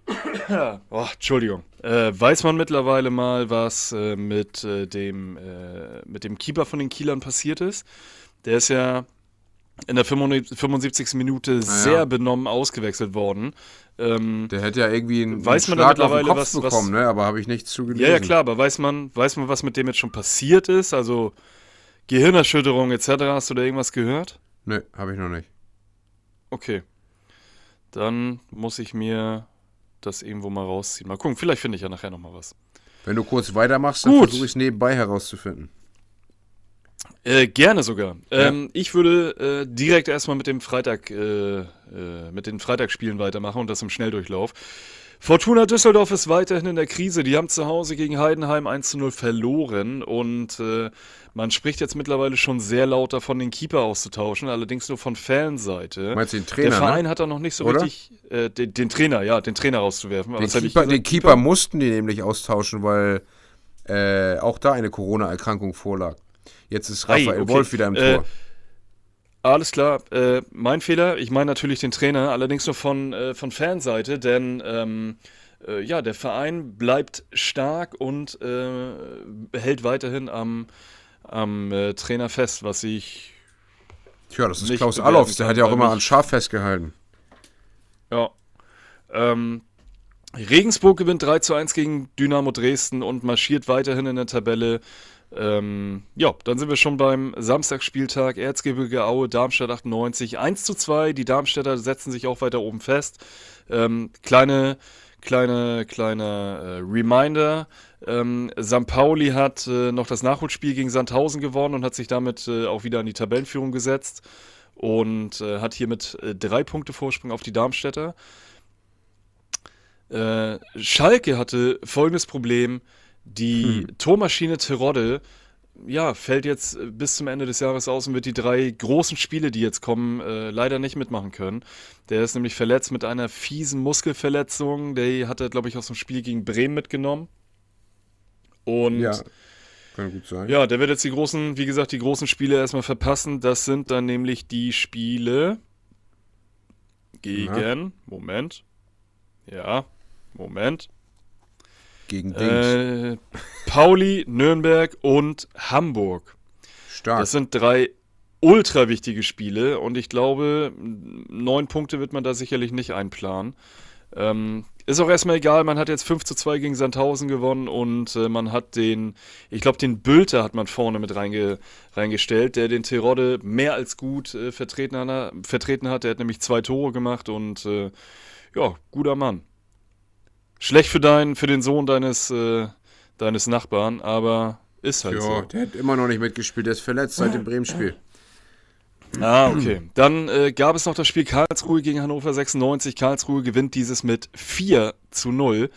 oh, Entschuldigung. Äh, weiß man mittlerweile mal, was äh, mit, äh, dem, äh, mit dem Keeper von den Kielern passiert ist? Der ist ja in der 75. Minute sehr ja. benommen ausgewechselt worden. Ähm, der hätte ja irgendwie einen, weiß man Schlag mittlerweile, auf den Kopf was, bekommen, was, ne? aber habe ich nichts zugelesen. Ja, ja, klar, aber weiß man, weiß man, was mit dem jetzt schon passiert ist? Also Gehirnerschütterung etc. Hast du da irgendwas gehört? Ne, habe ich noch nicht. Okay. Dann muss ich mir das irgendwo mal rausziehen. Mal gucken, vielleicht finde ich ja nachher nochmal was. Wenn du kurz weitermachst, dann Gut. versuche ich es nebenbei herauszufinden. Äh, gerne sogar. Ähm, ich würde äh, direkt erstmal mit dem Freitag, äh, äh, mit den Freitagsspielen weitermachen und das im Schnelldurchlauf. Fortuna Düsseldorf ist weiterhin in der Krise. Die haben zu Hause gegen Heidenheim 1 zu 0 verloren und äh, man spricht jetzt mittlerweile schon sehr laut davon, den Keeper auszutauschen, allerdings nur von Fanseite. Meinst du den Trainer, Der Verein ne? hat da noch nicht so Oder? richtig äh, den, den Trainer, ja, den Trainer rauszuwerfen. Den Keeper, den Keeper mussten die nämlich austauschen, weil äh, auch da eine Corona-Erkrankung vorlag. Jetzt ist Ei, Raphael okay. Wolf wieder im Äh, Tor. Alles klar, äh, mein Fehler. Ich meine natürlich den Trainer, allerdings nur von, äh, von Fanseite, denn ähm, äh, ja, der Verein bleibt stark und äh, hält weiterhin am, am äh, Trainer fest, was ich Tja, das ist nicht Klaus Allofs, der hat ja auch immer an Schaf festgehalten. Ja. Ähm, Regensburg gewinnt 3 zu 1 gegen Dynamo Dresden und marschiert weiterhin in der Tabelle. Ähm, ja, dann sind wir schon beim Samstagsspieltag. Erzgebirge Aue, Darmstadt 98, 1 zu 2. Die Darmstädter setzen sich auch weiter oben fest. Ähm, kleine, kleine, kleiner äh, Reminder. Ähm, St. Pauli hat äh, noch das Nachholspiel gegen Sandhausen gewonnen und hat sich damit äh, auch wieder an die Tabellenführung gesetzt und äh, hat hiermit äh, drei Punkte Vorsprung auf die Darmstädter. Äh, Schalke hatte folgendes Problem. Die Tormaschine Terodde ja, fällt jetzt äh, bis zum Ende des Jahres aus und wird die drei großen Spiele, die jetzt kommen, äh, leider nicht mitmachen können. Der ist nämlich verletzt mit einer fiesen Muskelverletzung. Der hat er, glaube ich, aus dem Spiel gegen Bremen mitgenommen. Und Ja, kann gut sein. ja, der wird jetzt die großen, wie gesagt, die großen Spiele erstmal verpassen. Das sind dann nämlich die Spiele gegen. Moment. Ja, Moment. Gegen Dings. Äh, Pauli, Nürnberg und Hamburg. Stark. Das sind drei ultra wichtige Spiele und ich glaube, neun Punkte wird man da sicherlich nicht einplanen. Ähm, ist auch erstmal egal, man hat jetzt 5 zu 2 gegen Sandhausen gewonnen und äh, man hat den, ich glaube, den Bülter hat man vorne mit reinge, reingestellt, der den Terodde mehr als gut äh, vertreten, hat, vertreten hat. Der hat nämlich zwei Tore gemacht und äh, ja, guter Mann. Schlecht für, dein, für den Sohn deines, äh, deines Nachbarn, aber ist halt ja, so. der hat immer noch nicht mitgespielt. Der ist verletzt seit dem Bremen-Spiel. Ah, okay. Dann äh, gab es noch das Spiel Karlsruhe gegen Hannover 96. Karlsruhe gewinnt dieses mit 4 zu 0.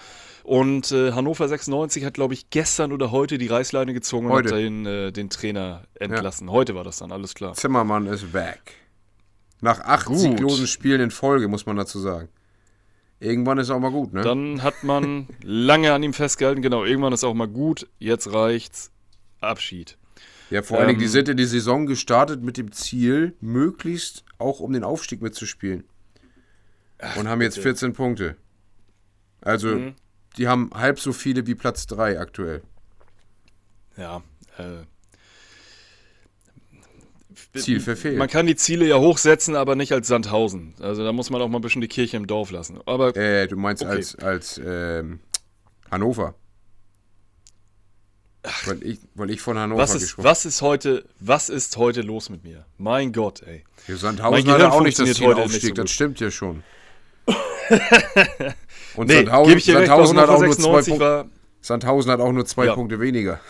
Und äh, Hannover 96 hat, glaube ich, gestern oder heute die Reißleine gezogen und Heute. hat den, äh, den Trainer entlassen. Heute war das dann, alles klar. Zimmermann ist weg. Nach acht Gut. sieglosen Spielen in Folge, muss man dazu sagen. Irgendwann ist auch mal gut, ne? Dann hat man lange an ihm festgehalten. Genau, irgendwann ist auch mal gut. Jetzt reicht's. Abschied. ja, vor allen Dingen, die ähm, sind in die Saison gestartet mit dem Ziel, möglichst auch um den Aufstieg mitzuspielen. Und haben jetzt 14 Punkte. Also, Mhm. die haben halb so viele wie Platz 3 aktuell. Ja, äh, Ziel verfehlt. man kann die Ziele ja hochsetzen, aber nicht als Sandhausen. Also da muss man auch mal ein bisschen die Kirche im Dorf lassen. Aber Äh, du meinst Okay. als, als ähm, Hannover. Weil ich, weil ich von Hannover Was ist, gesprochen was ist heute, was ist heute los mit mir? Mein Gott, ey. Ja, Mein Sandhausen Gehirn hatte auch nicht das Ziel heute nicht Aufstieg, so das stimmt ja schon. Und Nee, Sandhausen, Sandhausen, hat auch nur zwei 196 Punkte, Sandhausen hat auch nur zwei Ja. Punkte weniger.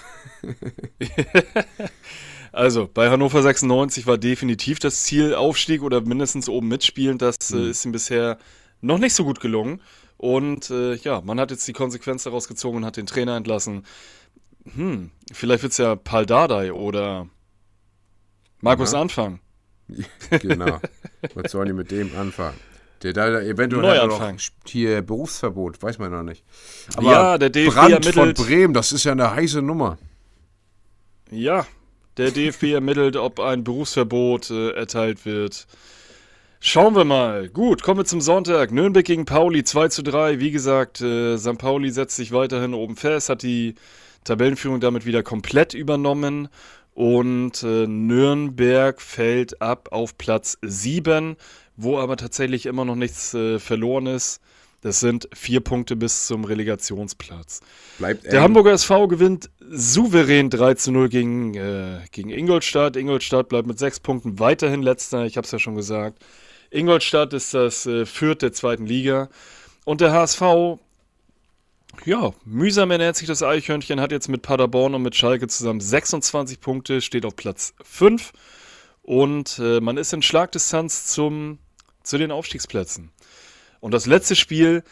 also bei Hannover 96 war definitiv das Ziel Aufstieg oder mindestens oben mitspielen. Das Hm. äh, ist ihm bisher noch nicht so gut gelungen. Und äh, ja, man hat jetzt die Konsequenz daraus gezogen und hat den Trainer entlassen. Hm, vielleicht wird es ja Paul Dardai oder Markus Aha. Anfang. Genau. Was sollen die mit dem anfangen? Der da eventuell hat Neuanfang. noch hier Berufsverbot, weiß man noch nicht. Aber Ja, der DFB Brand von ermittelt. Bremen, das ist ja eine heiße Nummer. Ja, der DFB ermittelt, ob ein Berufsverbot äh, erteilt wird. Schauen wir mal. Gut, kommen wir zum Sonntag. Nürnberg gegen Pauli 2 zu 3. Wie gesagt, äh, St. Pauli setzt sich weiterhin oben fest, hat die Tabellenführung damit wieder komplett übernommen. Und äh, Nürnberg fällt ab auf Platz 7, wo aber tatsächlich immer noch nichts äh, verloren ist. Das sind vier Punkte bis zum Relegationsplatz. Bleibt Der. Hamburger SV gewinnt souverän 3 zu 0 gegen, äh, gegen Ingolstadt. Ingolstadt bleibt mit sechs Punkten weiterhin letzter, ich habe es ja schon gesagt. Ingolstadt ist das äh, Viert der zweiten Liga. Und der HSV, ja, mühsam ernährt sich das Eichhörnchen, hat jetzt mit Paderborn und mit Schalke zusammen 26 Punkte, steht auf Platz 5. Und äh, man ist in Schlagdistanz zum, zu den Aufstiegsplätzen. Und das letzte Spiel,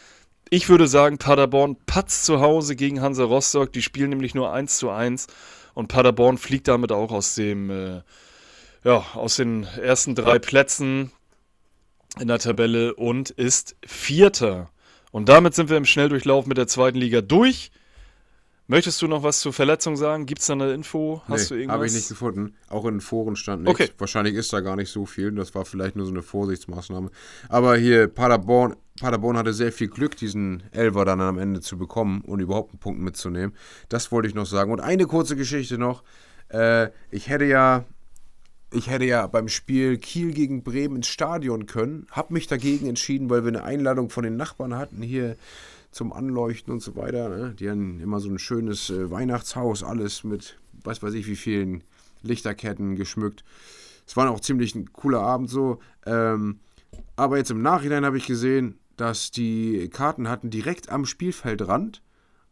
ich würde sagen, Paderborn patzt zu Hause gegen Hansa Rostock. Die spielen nämlich nur 1 zu 1. Und Paderborn fliegt damit auch aus dem, äh, ja, aus den ersten drei Plätzen in der Tabelle und ist Vierter. Und damit sind wir im Schnelldurchlauf mit der zweiten Liga durch. Möchtest du noch was zur Verletzung sagen? Gibt es da eine Info? Hast du nee, irgendwas? habe ich nicht gefunden. Auch in den Foren stand nichts. Okay. Wahrscheinlich ist da gar nicht so viel. Das war vielleicht nur so eine Vorsichtsmaßnahme. Aber hier Paderborn, Paderborn hatte sehr viel Glück, diesen Elfer dann am Ende zu bekommen und überhaupt einen Punkt mitzunehmen. Das wollte ich noch sagen. Und eine kurze Geschichte noch. Äh, ich hätte ja ich hätte ja beim Spiel Kiel gegen Bremen ins Stadion können, habe mich dagegen entschieden, weil wir eine Einladung von den Nachbarn hatten hier zum Anleuchten und so weiter. Ne? Die haben immer so ein schönes äh, Weihnachtshaus, alles mit, was weiß ich, wie vielen Lichterketten geschmückt. Es war auch ziemlich ein cooler Abend so. Ähm, aber jetzt im Nachhinein habe ich gesehen, dass die Karten hatten direkt am Spielfeldrand.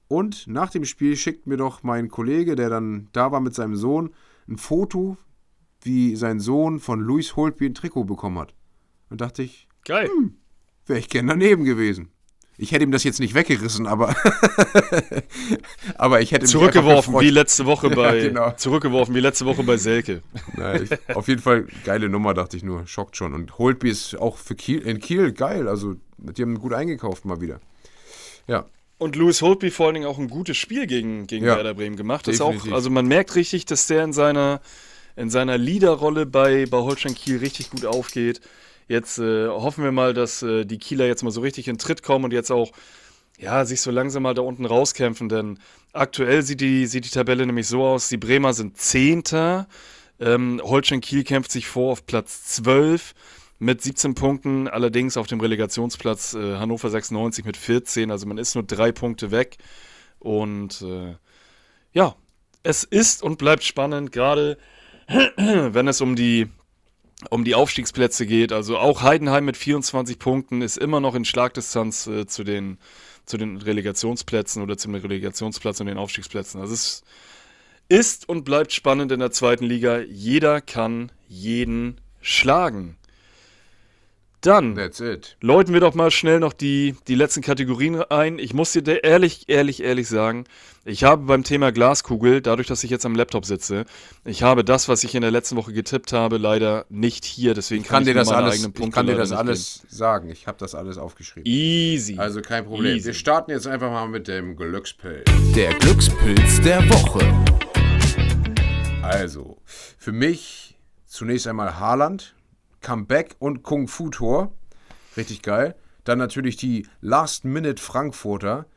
Und nach dem Spiel schickt mir doch mein Kollege, der dann da war mit seinem Sohn, ein Foto, wie sein Sohn von Luis Holtby ein Trikot bekommen hat. Und dachte ich, Geil. wäre ich gern daneben gewesen. Ich hätte ihm das jetzt nicht weggerissen, aber, aber ich hätte Zurückgeworfen wie letzte Woche Ja, bei genau. zurückgeworfen wie letzte Woche bei Selke. Na, ich, auf jeden Fall geile Nummer, dachte ich nur. Schockt schon. Und Holtby ist auch für Kiel, in Kiel geil. Also, die haben gut eingekauft mal wieder. Ja, Und Louis Holtby vor allen Dingen auch ein gutes Spiel gegen, gegen Ja, Werder Bremen gemacht. Das ist auch, also man merkt richtig, dass der in seiner, in seiner Leaderrolle bei, bei Holstein Kiel richtig gut aufgeht. Jetzt äh, hoffen wir mal, dass äh, die Kieler jetzt mal so richtig in Tritt kommen und jetzt auch ja, sich so langsam mal da unten rauskämpfen, denn aktuell sieht die, sieht die Tabelle nämlich so aus, die Bremer sind Zehnter, ähm, Holstein Kiel kämpft sich vor auf Platz 12 mit 17 Punkten, allerdings auf dem Relegationsplatz äh, Hannover 96 mit 14, also man ist nur drei Punkte weg und äh, ja, es ist und bleibt spannend, gerade wenn es um die um die Aufstiegsplätze geht. Also auch Heidenheim mit 24 Punkten ist immer noch in Schlagdistanz äh, zu, den, zu den Relegationsplätzen oder zum Relegationsplatz und den Aufstiegsplätzen. Also es ist und bleibt spannend in der zweiten Liga. Jeder kann jeden schlagen. Dann that's it. läuten wir doch mal schnell noch die, die letzten Kategorien ein. Ich muss dir ehrlich, ehrlich, ehrlich sagen, ich habe beim Thema Glaskugel, dadurch, dass ich jetzt am Laptop sitze, ich habe das, was ich in der letzten Woche getippt habe, leider nicht hier. Deswegen Ich kann, dir nur das meine alles, eigenen ich kann dir das alles sagen. Ich habe das alles aufgeschrieben. Easy. Also kein Problem. Easy. Wir starten jetzt einfach mal mit dem Glückspilz. Der Glückspilz der Woche. Also, für mich zunächst einmal Haaland, Comeback und Kung Fu Tor. Richtig geil. Dann natürlich die Last-Minute-Frankfurter,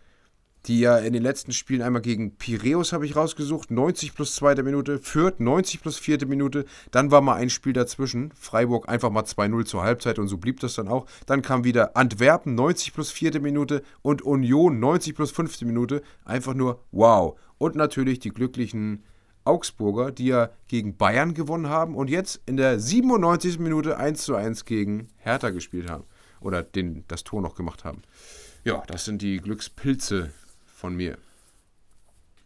die ja in den letzten Spielen einmal gegen Piräus habe ich rausgesucht, 90 plus zweite Minute, Fürth 90 plus vierte Minute, dann war mal ein Spiel dazwischen, Freiburg einfach mal 2-0 zur Halbzeit und so blieb das dann auch. Dann kam wieder Antwerpen 90 plus vierte Minute und Union 90 plus fünfte Minute, einfach nur wow. Und natürlich die glücklichen Augsburger, die ja gegen Bayern gewonnen haben und jetzt in der 97. Minute 1 zu 1 gegen Hertha gespielt haben. Oder den, das Tor noch gemacht haben. Ja, das sind die Glückspilze von mir.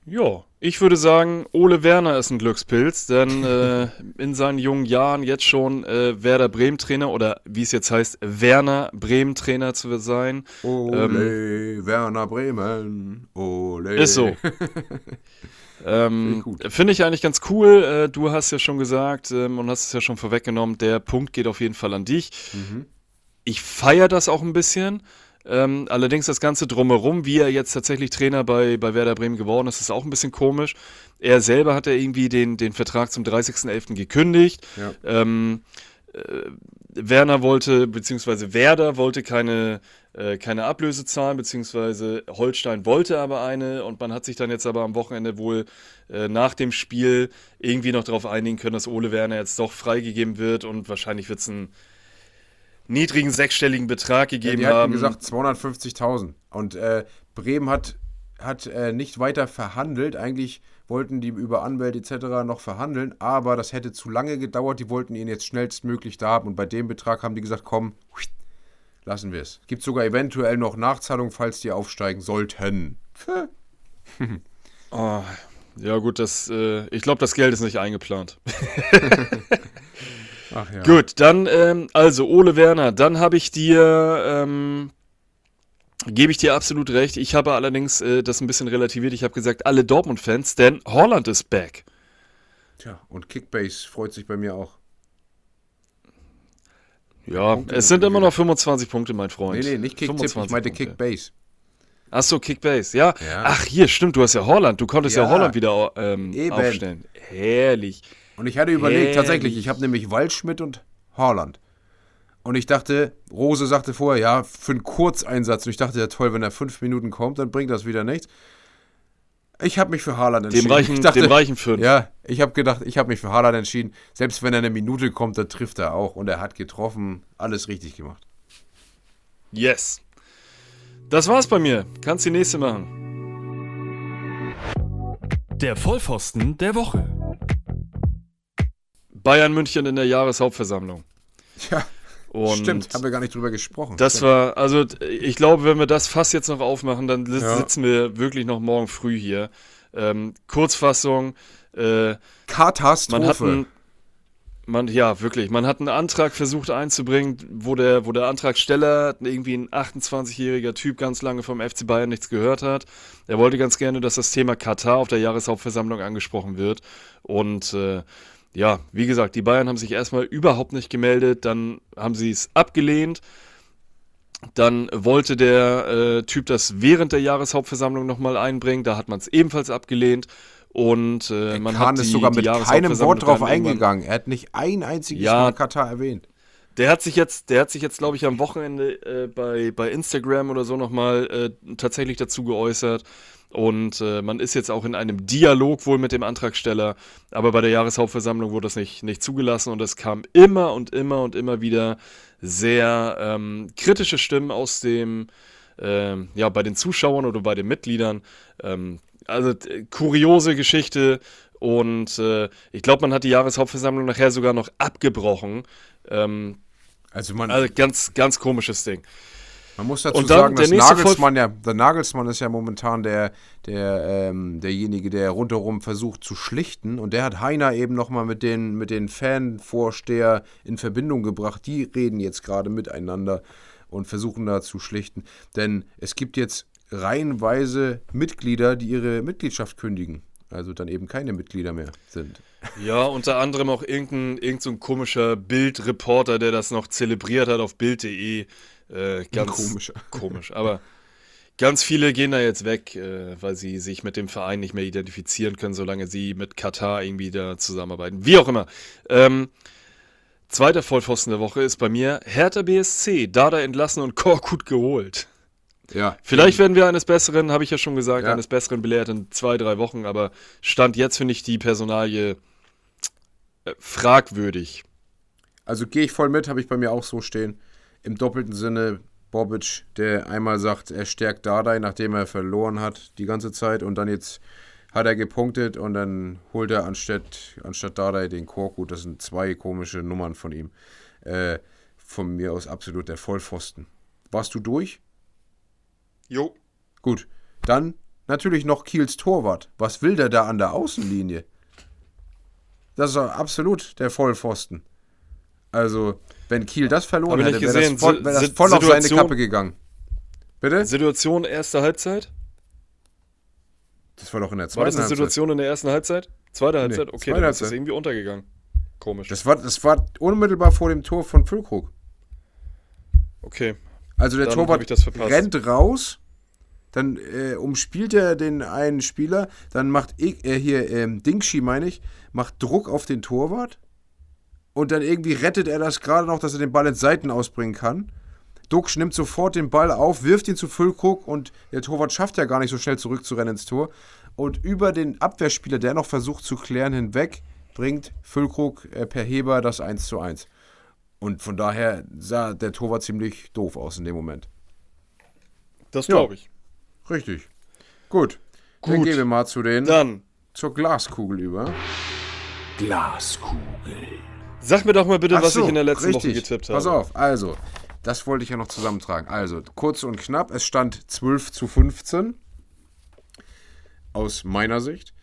Ja, ich würde sagen, Ole Werner ist ein Glückspilz, denn äh, in seinen jungen Jahren jetzt schon äh, Werder Bremen Trainer oder wie es jetzt heißt, Werner Bremen Trainer zu sein. Ole, Werner Bremen, ole. Ist so. Ähm. Finde ich eigentlich ganz cool. Äh, du hast ja schon gesagt ähm, und hast es ja schon vorweggenommen, der Punkt geht auf jeden Fall an dich. Mhm. Ich feiere das auch ein bisschen. Ähm, allerdings das Ganze drumherum, wie er jetzt tatsächlich Trainer bei, bei Werder Bremen geworden ist, ist auch ein bisschen komisch. Er selber hat ja irgendwie den, den Vertrag zum 30.11. gekündigt. Ja. Ähm, äh, Werner wollte, beziehungsweise Werder wollte keine, äh, keine Ablöse zahlen, beziehungsweise Holstein wollte aber eine und man hat sich dann jetzt aber am Wochenende wohl äh, nach dem Spiel irgendwie noch darauf einigen können, dass Ole Werner jetzt doch freigegeben wird und wahrscheinlich wird es ein niedrigen sechsstelligen Betrag Ja, gegeben die hatten haben. gesagt 250.000. Und äh, Bremen hat, hat äh, nicht weiter verhandelt. Eigentlich wollten die über Anwälte etc. noch verhandeln, aber das hätte zu lange gedauert. Die wollten ihn jetzt schnellstmöglich da haben. Und bei dem Betrag haben die gesagt, komm, lassen wir es. Gibt sogar eventuell noch Nachzahlung, falls die aufsteigen sollten. Oh, ja gut, das, äh, ich glaube, das Geld ist nicht eingeplant. Ach ja. Gut, dann, ähm, also Ole Werner, dann habe ich dir, ähm, gebe ich dir absolut recht. Ich habe allerdings äh, das ein bisschen relativiert. Ich habe gesagt, alle Dortmund-Fans, denn Holland ist back. Tja, und Kickbase freut sich bei mir auch. Ja, Punkte es sind immer noch 25 Punkte, mein Freund. Nee, nee, nicht Kicktipp, ich 25 meinte Punkte. Kickbase. Achso, Kickbase, ja. Ja. Ach, hier, stimmt, du hast ja Holland. Du konntest ja, Ja. Holland wieder ähm, aufstellen. Herrlich. Und ich hatte überlegt, Herrlich. tatsächlich, ich habe nämlich Waldschmidt und Haaland. Und ich dachte, Rose sagte vorher, ja, für einen Kurzeinsatz. Und ich dachte, ja toll, wenn er fünf Minuten kommt, dann bringt das wieder nichts. Ich habe mich für Haaland entschieden. Dem reichen, ich dachte, dem reichen fünf. Ja, ich habe gedacht, ich habe mich für Haaland entschieden. Selbst wenn er eine Minute kommt, dann trifft er auch. Und er hat getroffen. Alles richtig gemacht. Yes. Das war's bei mir. Kannst die nächste machen. Der Vollpfosten der Woche. Bayern München in der Jahreshauptversammlung. Ja, Und stimmt. Haben wir gar nicht drüber gesprochen. Das Stimmt. war, also ich glaube, wenn wir das Fass jetzt noch aufmachen, dann Ja. sitzen wir wirklich noch morgen früh hier. Ähm, Kurzfassung, äh, man hat Katastrophe. einen, man, ja wirklich, man hat einen Antrag versucht einzubringen, wo der, wo der Antragsteller, irgendwie ein 28-jähriger Typ, ganz lange vom FC Bayern nichts gehört hat. Er wollte ganz gerne, dass das Thema Katar auf der Jahreshauptversammlung angesprochen wird. Und äh, ja, wie gesagt, die Bayern haben sich erstmal überhaupt nicht gemeldet, dann haben sie es abgelehnt. Dann wollte der äh, Typ das während der Jahreshauptversammlung nochmal einbringen, da hat man es ebenfalls abgelehnt. Und äh, man Kahn hat ist die, sogar die mit keinem Wort drauf eingegangen. Er hat nicht ein einziges Ja. Mal Katar erwähnt. Der hat sich jetzt, der hat sich jetzt, glaube ich, am Wochenende äh, bei, bei Instagram oder so nochmal äh, tatsächlich dazu geäußert. Und äh, man ist jetzt auch in einem Dialog wohl mit dem Antragsteller. Aber bei der Jahreshauptversammlung wurde das nicht, nicht zugelassen und es kam immer und immer und immer wieder sehr ähm, kritische Stimmen aus dem, ähm, ja, bei den Zuschauern oder bei den Mitgliedern. Ähm, also äh, kuriose Geschichte. Und äh, ich glaube, man hat die Jahreshauptversammlung nachher sogar noch abgebrochen. Ähm, Also man, also ganz, ganz komisches Ding. Man muss dazu dann sagen, der dass Nagelsmann ja, der Nagelsmann ist ja momentan der, der, ähm, derjenige, der rundherum versucht zu schlichten. Und der hat Heiner eben nochmal mit den, mit den Fanvorsteher in Verbindung gebracht. Die reden jetzt gerade miteinander und versuchen da zu schlichten. Denn es gibt jetzt reihenweise Mitglieder, die ihre Mitgliedschaft kündigen. Also dann eben keine Mitglieder mehr sind. Ja, unter anderem auch irgendein, irgend so ein komischer Bildreporter, der das noch zelebriert hat auf Bild.de. Äh, ganz komischer. komisch. Aber ganz viele gehen da jetzt weg, äh, weil sie sich mit dem Verein nicht mehr identifizieren können, solange sie mit Katar irgendwie da zusammenarbeiten. Wie auch immer. Ähm, zweiter Vollpfosten der Woche ist bei mir Hertha BSC. Dada entlassen und Korkut geholt. Ja. Vielleicht werden wir eines Besseren, habe ich ja schon gesagt, Ja. eines Besseren belehrt in zwei, drei Wochen, aber Stand jetzt finde ich die Personalie äh, fragwürdig. Also gehe ich voll mit, habe ich bei mir auch so stehen. Im doppelten Sinne Bobic, der einmal sagt, er stärkt Dardai, nachdem er verloren hat die ganze Zeit und dann jetzt hat er gepunktet und dann holt er anstatt, anstatt Dardai den Korkut. Das sind zwei komische Nummern von ihm. Äh, von mir aus absolut der Vollpfosten. Warst du durch? Jo. Gut. Dann natürlich noch Kiels Torwart. Was will der da an der Außenlinie? Das ist absolut der Vollpfosten. Also, wenn Kiel das verloren hätte, wäre das voll, wär das voll auf seine Kappe gegangen. Bitte? Situation erste Halbzeit? Das war doch in der War zweiten das eine Halbzeit. Situation in der ersten Halbzeit? Zweite Halbzeit? Okay, zweite dann ist das Halbzeit. irgendwie untergegangen. Komisch. Das war, das war unmittelbar vor dem Tor von Füllkrug. okay. Also der Dann Torwart rennt raus, dann äh, umspielt er den einen Spieler, dann macht ich, äh, hier ähm, Dingschi, meine ich, macht Druck auf den Torwart und dann irgendwie rettet er das gerade noch, dass er den Ball ins Seiten ausbringen kann. Duxch nimmt sofort den Ball auf, wirft ihn zu Füllkrug und der Torwart schafft ja gar nicht so schnell zurückzurennen ins Tor. Und über den Abwehrspieler, der noch versucht zu klären, hinweg, bringt Füllkrug äh, per Heber das 1 zu 1. Und von daher sah der Torwart ziemlich doof aus in dem Moment. Das Ja. glaube ich. Richtig. Gut. Dann Gut. gehen wir mal zu den, Dann, zur Glaskugel über. Sag mir doch mal bitte, Ach was so, ich in der letzten richtig. Woche getippt habe. Pass auf, also, das wollte ich ja noch zusammentragen. Also, kurz und knapp, es stand 12 zu 15. Aus meiner Sicht.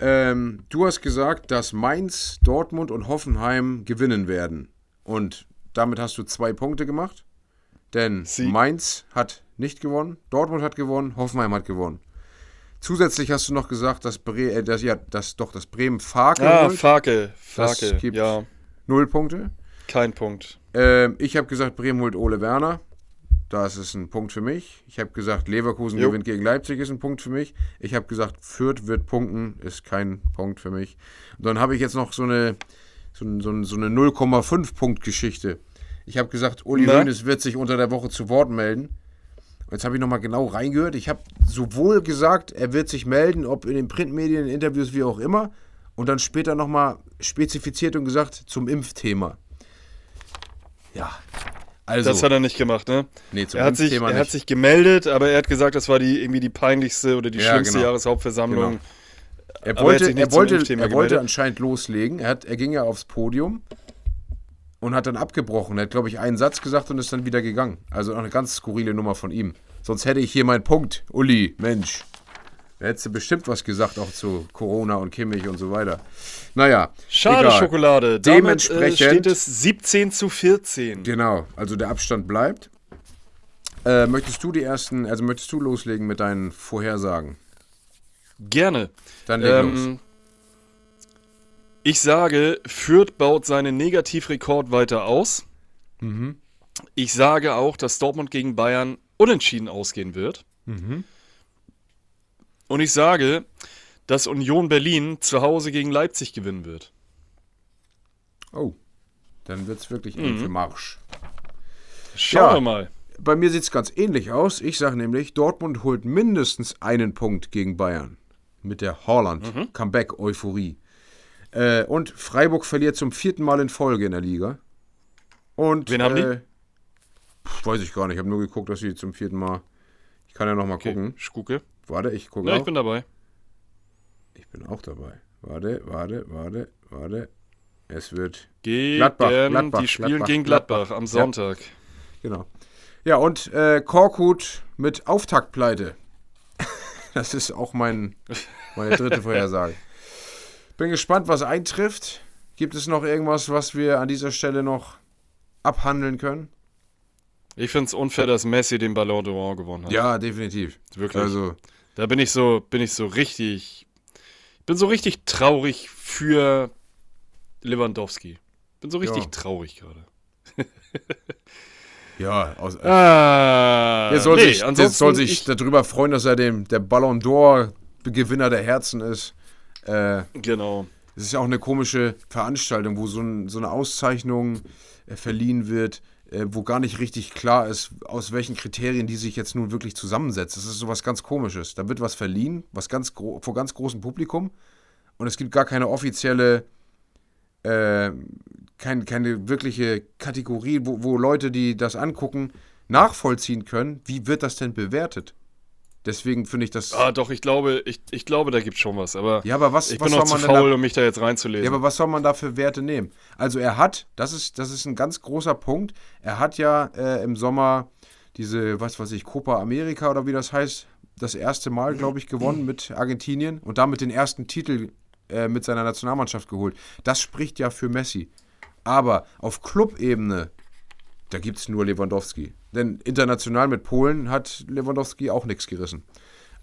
Ähm, du hast gesagt, dass Mainz, Dortmund und Hoffenheim gewinnen werden. Und damit hast du zwei Punkte gemacht. Denn Sie- Mainz hat nicht gewonnen, Dortmund hat gewonnen, Hoffenheim hat gewonnen. Zusätzlich hast du noch gesagt, dass, Bre äh, dass, ja, dass doch das Bremen Farke Ah, holt. Farke, Das gibt- ja, Null Punkte. kein Punkt. Ähm, ich habe gesagt, Bremen holt Ole Werner. Das ist ein Punkt für mich. Ich habe gesagt, Leverkusen Jo. gewinnt gegen Leipzig, ist ein Punkt für mich. Ich habe gesagt, Fürth wird punkten, ist kein Punkt für mich. Und dann habe ich jetzt noch so eine, so, so, so eine 0,5-Punkt-Geschichte. Ich habe gesagt, Uli Na? Hoeneß wird sich unter der Woche zu Wort melden. Und jetzt habe ich nochmal genau reingehört. Ich habe sowohl gesagt, er wird sich melden, ob in den Printmedien, in Interviews, wie auch immer. Und dann später nochmal spezifiziert und gesagt, zum Impfthema. Ja. Also, Das hat er nicht gemacht, ne? Nee, zum er hat, sich, Impfthema er hat nicht. sich gemeldet, aber er hat gesagt, das war die irgendwie die peinlichste oder die Ja, schlimmste genau. Jahreshauptversammlung. Genau. er er wollte, hat er zum wollte, er wollte anscheinend loslegen. Er, hat, er ging ja aufs Podium und hat dann abgebrochen. Er hat, glaube ich, einen Satz gesagt und ist dann wieder gegangen. Also auch eine ganz skurrile Nummer von ihm. Sonst hätte ich hier meinen Punkt. Uli, Mensch. Da hättest du bestimmt was gesagt, auch zu Corona und Kimmich und so weiter. Naja. Schade, egal. Schokolade. Damit äh, Dementsprechend- steht es 17 zu 14. Genau, also der Abstand bleibt. Äh, möchtest du die ersten, also möchtest du loslegen mit deinen Vorhersagen? Gerne. Dann leg los. Ähm, ich sage, Fürth baut seinen Negativrekord weiter aus. Mhm. Ich sage auch, dass Dortmund gegen Bayern unentschieden ausgehen wird. Mhm. Und ich sage, dass Union Berlin zu Hause gegen Leipzig gewinnen wird. Oh, dann wird es wirklich Mhm. eng für Marsch. Schauen Ja. wir mal. Bei mir sieht es ganz ähnlich aus. Ich sage nämlich, Dortmund holt mindestens einen Punkt gegen Bayern. Mit der Mhm. Holland-Comeback-Euphorie. Äh, und Freiburg verliert zum vierten Mal in Folge in der Liga. Und, Wen haben die? äh, pf, Weiß ich gar nicht. Ich habe nur geguckt, dass sie zum vierten Mal. Ich kann ja noch mal Okay, gucken. Schuke. Warte, ich gucke Ja, auch. ich bin dabei. Ich bin auch dabei. Warte, warte, warte, warte. Es wird. Gegen, Gladbach, Gladbach, die spielen Gladbach, gegen Gladbach, Gladbach. am Ja. Sonntag. Genau. Ja, und äh, Korkut mit Auftaktpleite. Das ist auch mein, meine dritte Vorhersage. Bin gespannt, was eintrifft. Gibt es noch irgendwas, was wir an dieser Stelle noch abhandeln können? Ich finde es unfair, dass Messi den Ballon d'Or gewonnen hat. Ja, definitiv. Wirklich. Also, Da bin ich so, bin ich so richtig, ich bin so richtig traurig für Lewandowski. Bin so richtig Ja. traurig gerade. ja, aus, Ah, der soll nee, sich, der soll sich ich, darüber freuen, dass er dem, der Ballon d'Or Gewinner der Herzen ist. Äh, genau. Es ist ja auch eine komische Veranstaltung, wo so, ein, so eine Auszeichnung äh, verliehen wird, äh, wo gar nicht richtig klar ist, aus welchen Kriterien die sich jetzt nun wirklich zusammensetzt. Das ist sowas ganz Komisches. Da wird was verliehen, was ganz vor ganz großem Publikum und es gibt gar keine offizielle, äh, kein, keine wirkliche Kategorie, wo, wo Leute, die das angucken, nachvollziehen können, wie wird das denn bewertet. Deswegen finde ich das. Ah, doch, ich glaube, ich, ich glaube, da gibt schon was. Aber Ja, aber was- ich was bin noch soll zu faul, da- um mich da jetzt reinzulesen. Ja, aber was soll man da für Werte nehmen? Also er hat, das ist, das ist ein ganz großer Punkt, er hat ja äh, im Sommer diese, was weiß ich, Copa America oder wie das heißt, das erste Mal, glaube ich, gewonnen mit Argentinien und damit den ersten Titel äh, mit seiner Nationalmannschaft geholt. Das spricht ja für Messi. Aber auf Clubebene, da gibt es nur Lewandowski. Denn international mit Polen hat Lewandowski auch nichts gerissen.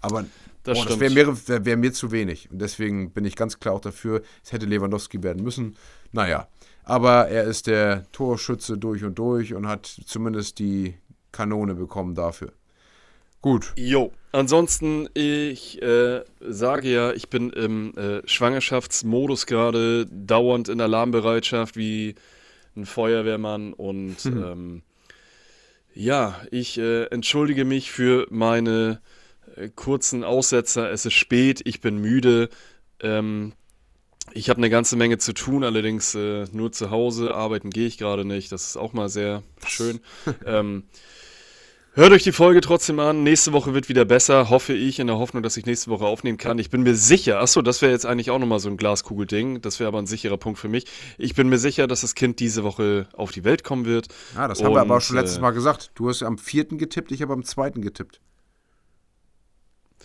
Aber Das das wäre mir, wär, wär mir zu wenig. Und deswegen bin ich ganz klar auch dafür, es hätte Lewandowski werden müssen. Naja, aber er ist der Torschütze durch und durch und hat zumindest die Kanone bekommen dafür. Gut. Jo, ansonsten, ich äh, sage ja, ich bin im äh, Schwangerschaftsmodus gerade, dauernd in Alarmbereitschaft wie ein Feuerwehrmann und ähm, ja, ich äh, entschuldige mich für meine äh, kurzen Aussetzer. Es ist spät, ich bin müde. Ähm, Ich habe eine ganze Menge zu tun, allerdings äh, nur zu Hause. Arbeiten gehe ich gerade nicht. Das ist auch mal sehr schön. ähm, hört euch die Folge trotzdem an. Nächste Woche wird wieder besser, hoffe ich, in der Hoffnung, dass ich nächste Woche aufnehmen kann. Ich bin mir sicher, achso, das wäre jetzt eigentlich auch nochmal so ein Glaskugelding. Das wäre aber ein sicherer Punkt für mich. Ich bin mir sicher, dass das Kind diese Woche auf die Welt kommen wird. Ja, das haben wir aber auch Und, schon letztes äh, Mal gesagt. Du hast am vierten getippt, ich habe am zweiten getippt.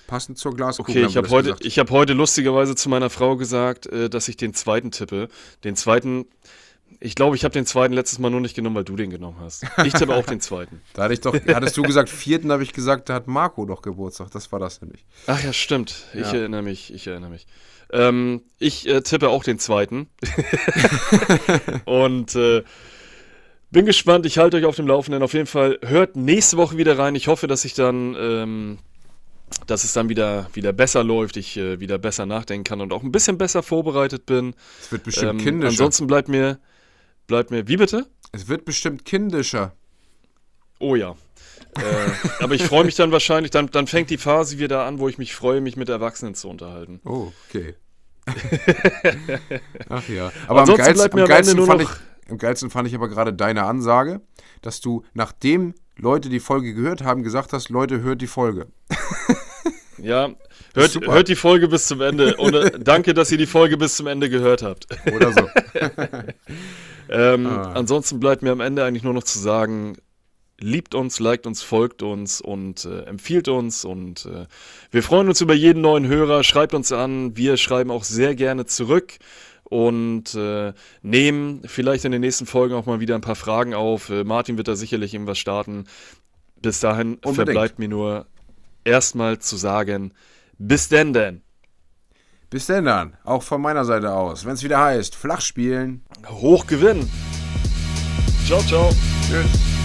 Passend zur Glaskugel. Okay, ich habe heute, gesagt. ich hab heute lustigerweise zu meiner Frau gesagt, äh, dass ich den zweiten tippe. Den zweiten, ich glaube, ich habe den zweiten letztes Mal nur nicht genommen, weil du den genommen hast. Ich tippe auch den zweiten. Da hatte ich doch, hattest du gesagt, vierten habe ich gesagt, da hat Marco doch Geburtstag. Das war das nämlich. Ach ja, stimmt. Ich Ja. erinnere mich, ich erinnere mich. Ähm, ich äh, tippe auch den zweiten. Und äh, bin gespannt, ich halte euch auf dem Laufenden. Auf jeden Fall hört nächste Woche wieder rein. Ich hoffe, dass ich dann, ähm, dass es dann wieder, wieder besser läuft, ich äh, wieder besser nachdenken kann und auch ein bisschen besser vorbereitet bin. Es wird bestimmt Ähm, kindischer. ansonsten bleibt mir, bleibt mir, wie bitte? es wird bestimmt kindischer. Oh ja. äh, aber ich freue mich dann wahrscheinlich, dann, dann fängt die Phase wieder an, wo ich mich freue, mich mit Erwachsenen zu unterhalten. Oh, okay. Ach ja. Aber am geilsten, bleibt mir am, geilsten fand ich, am geilsten fand ich aber gerade deine Ansage, dass du, nachdem Leute die Folge gehört haben, gesagt hast, Leute, hört die Folge. Ja, hört, hört die Folge bis zum Ende. Und danke, dass ihr die Folge bis zum Ende gehört habt. Oder so. Ähm, Ah. Ansonsten bleibt mir am Ende eigentlich nur noch zu sagen, liebt uns, liked uns, folgt uns und äh, empfiehlt uns. Und äh, wir freuen uns über jeden neuen Hörer. Schreibt uns an. Wir schreiben auch sehr gerne zurück. Und äh, nehmen vielleicht in den nächsten Folgen auch mal wieder ein paar Fragen auf. Äh, Martin wird da sicherlich irgendwas starten. Bis dahin Unbedingt. verbleibt mir nur erstmal zu sagen, bis denn denn. Bis denn dann, auch von meiner Seite aus, wenn es wieder heißt, flach spielen. Hoch gewinnen. Ciao, ciao. Tschüss.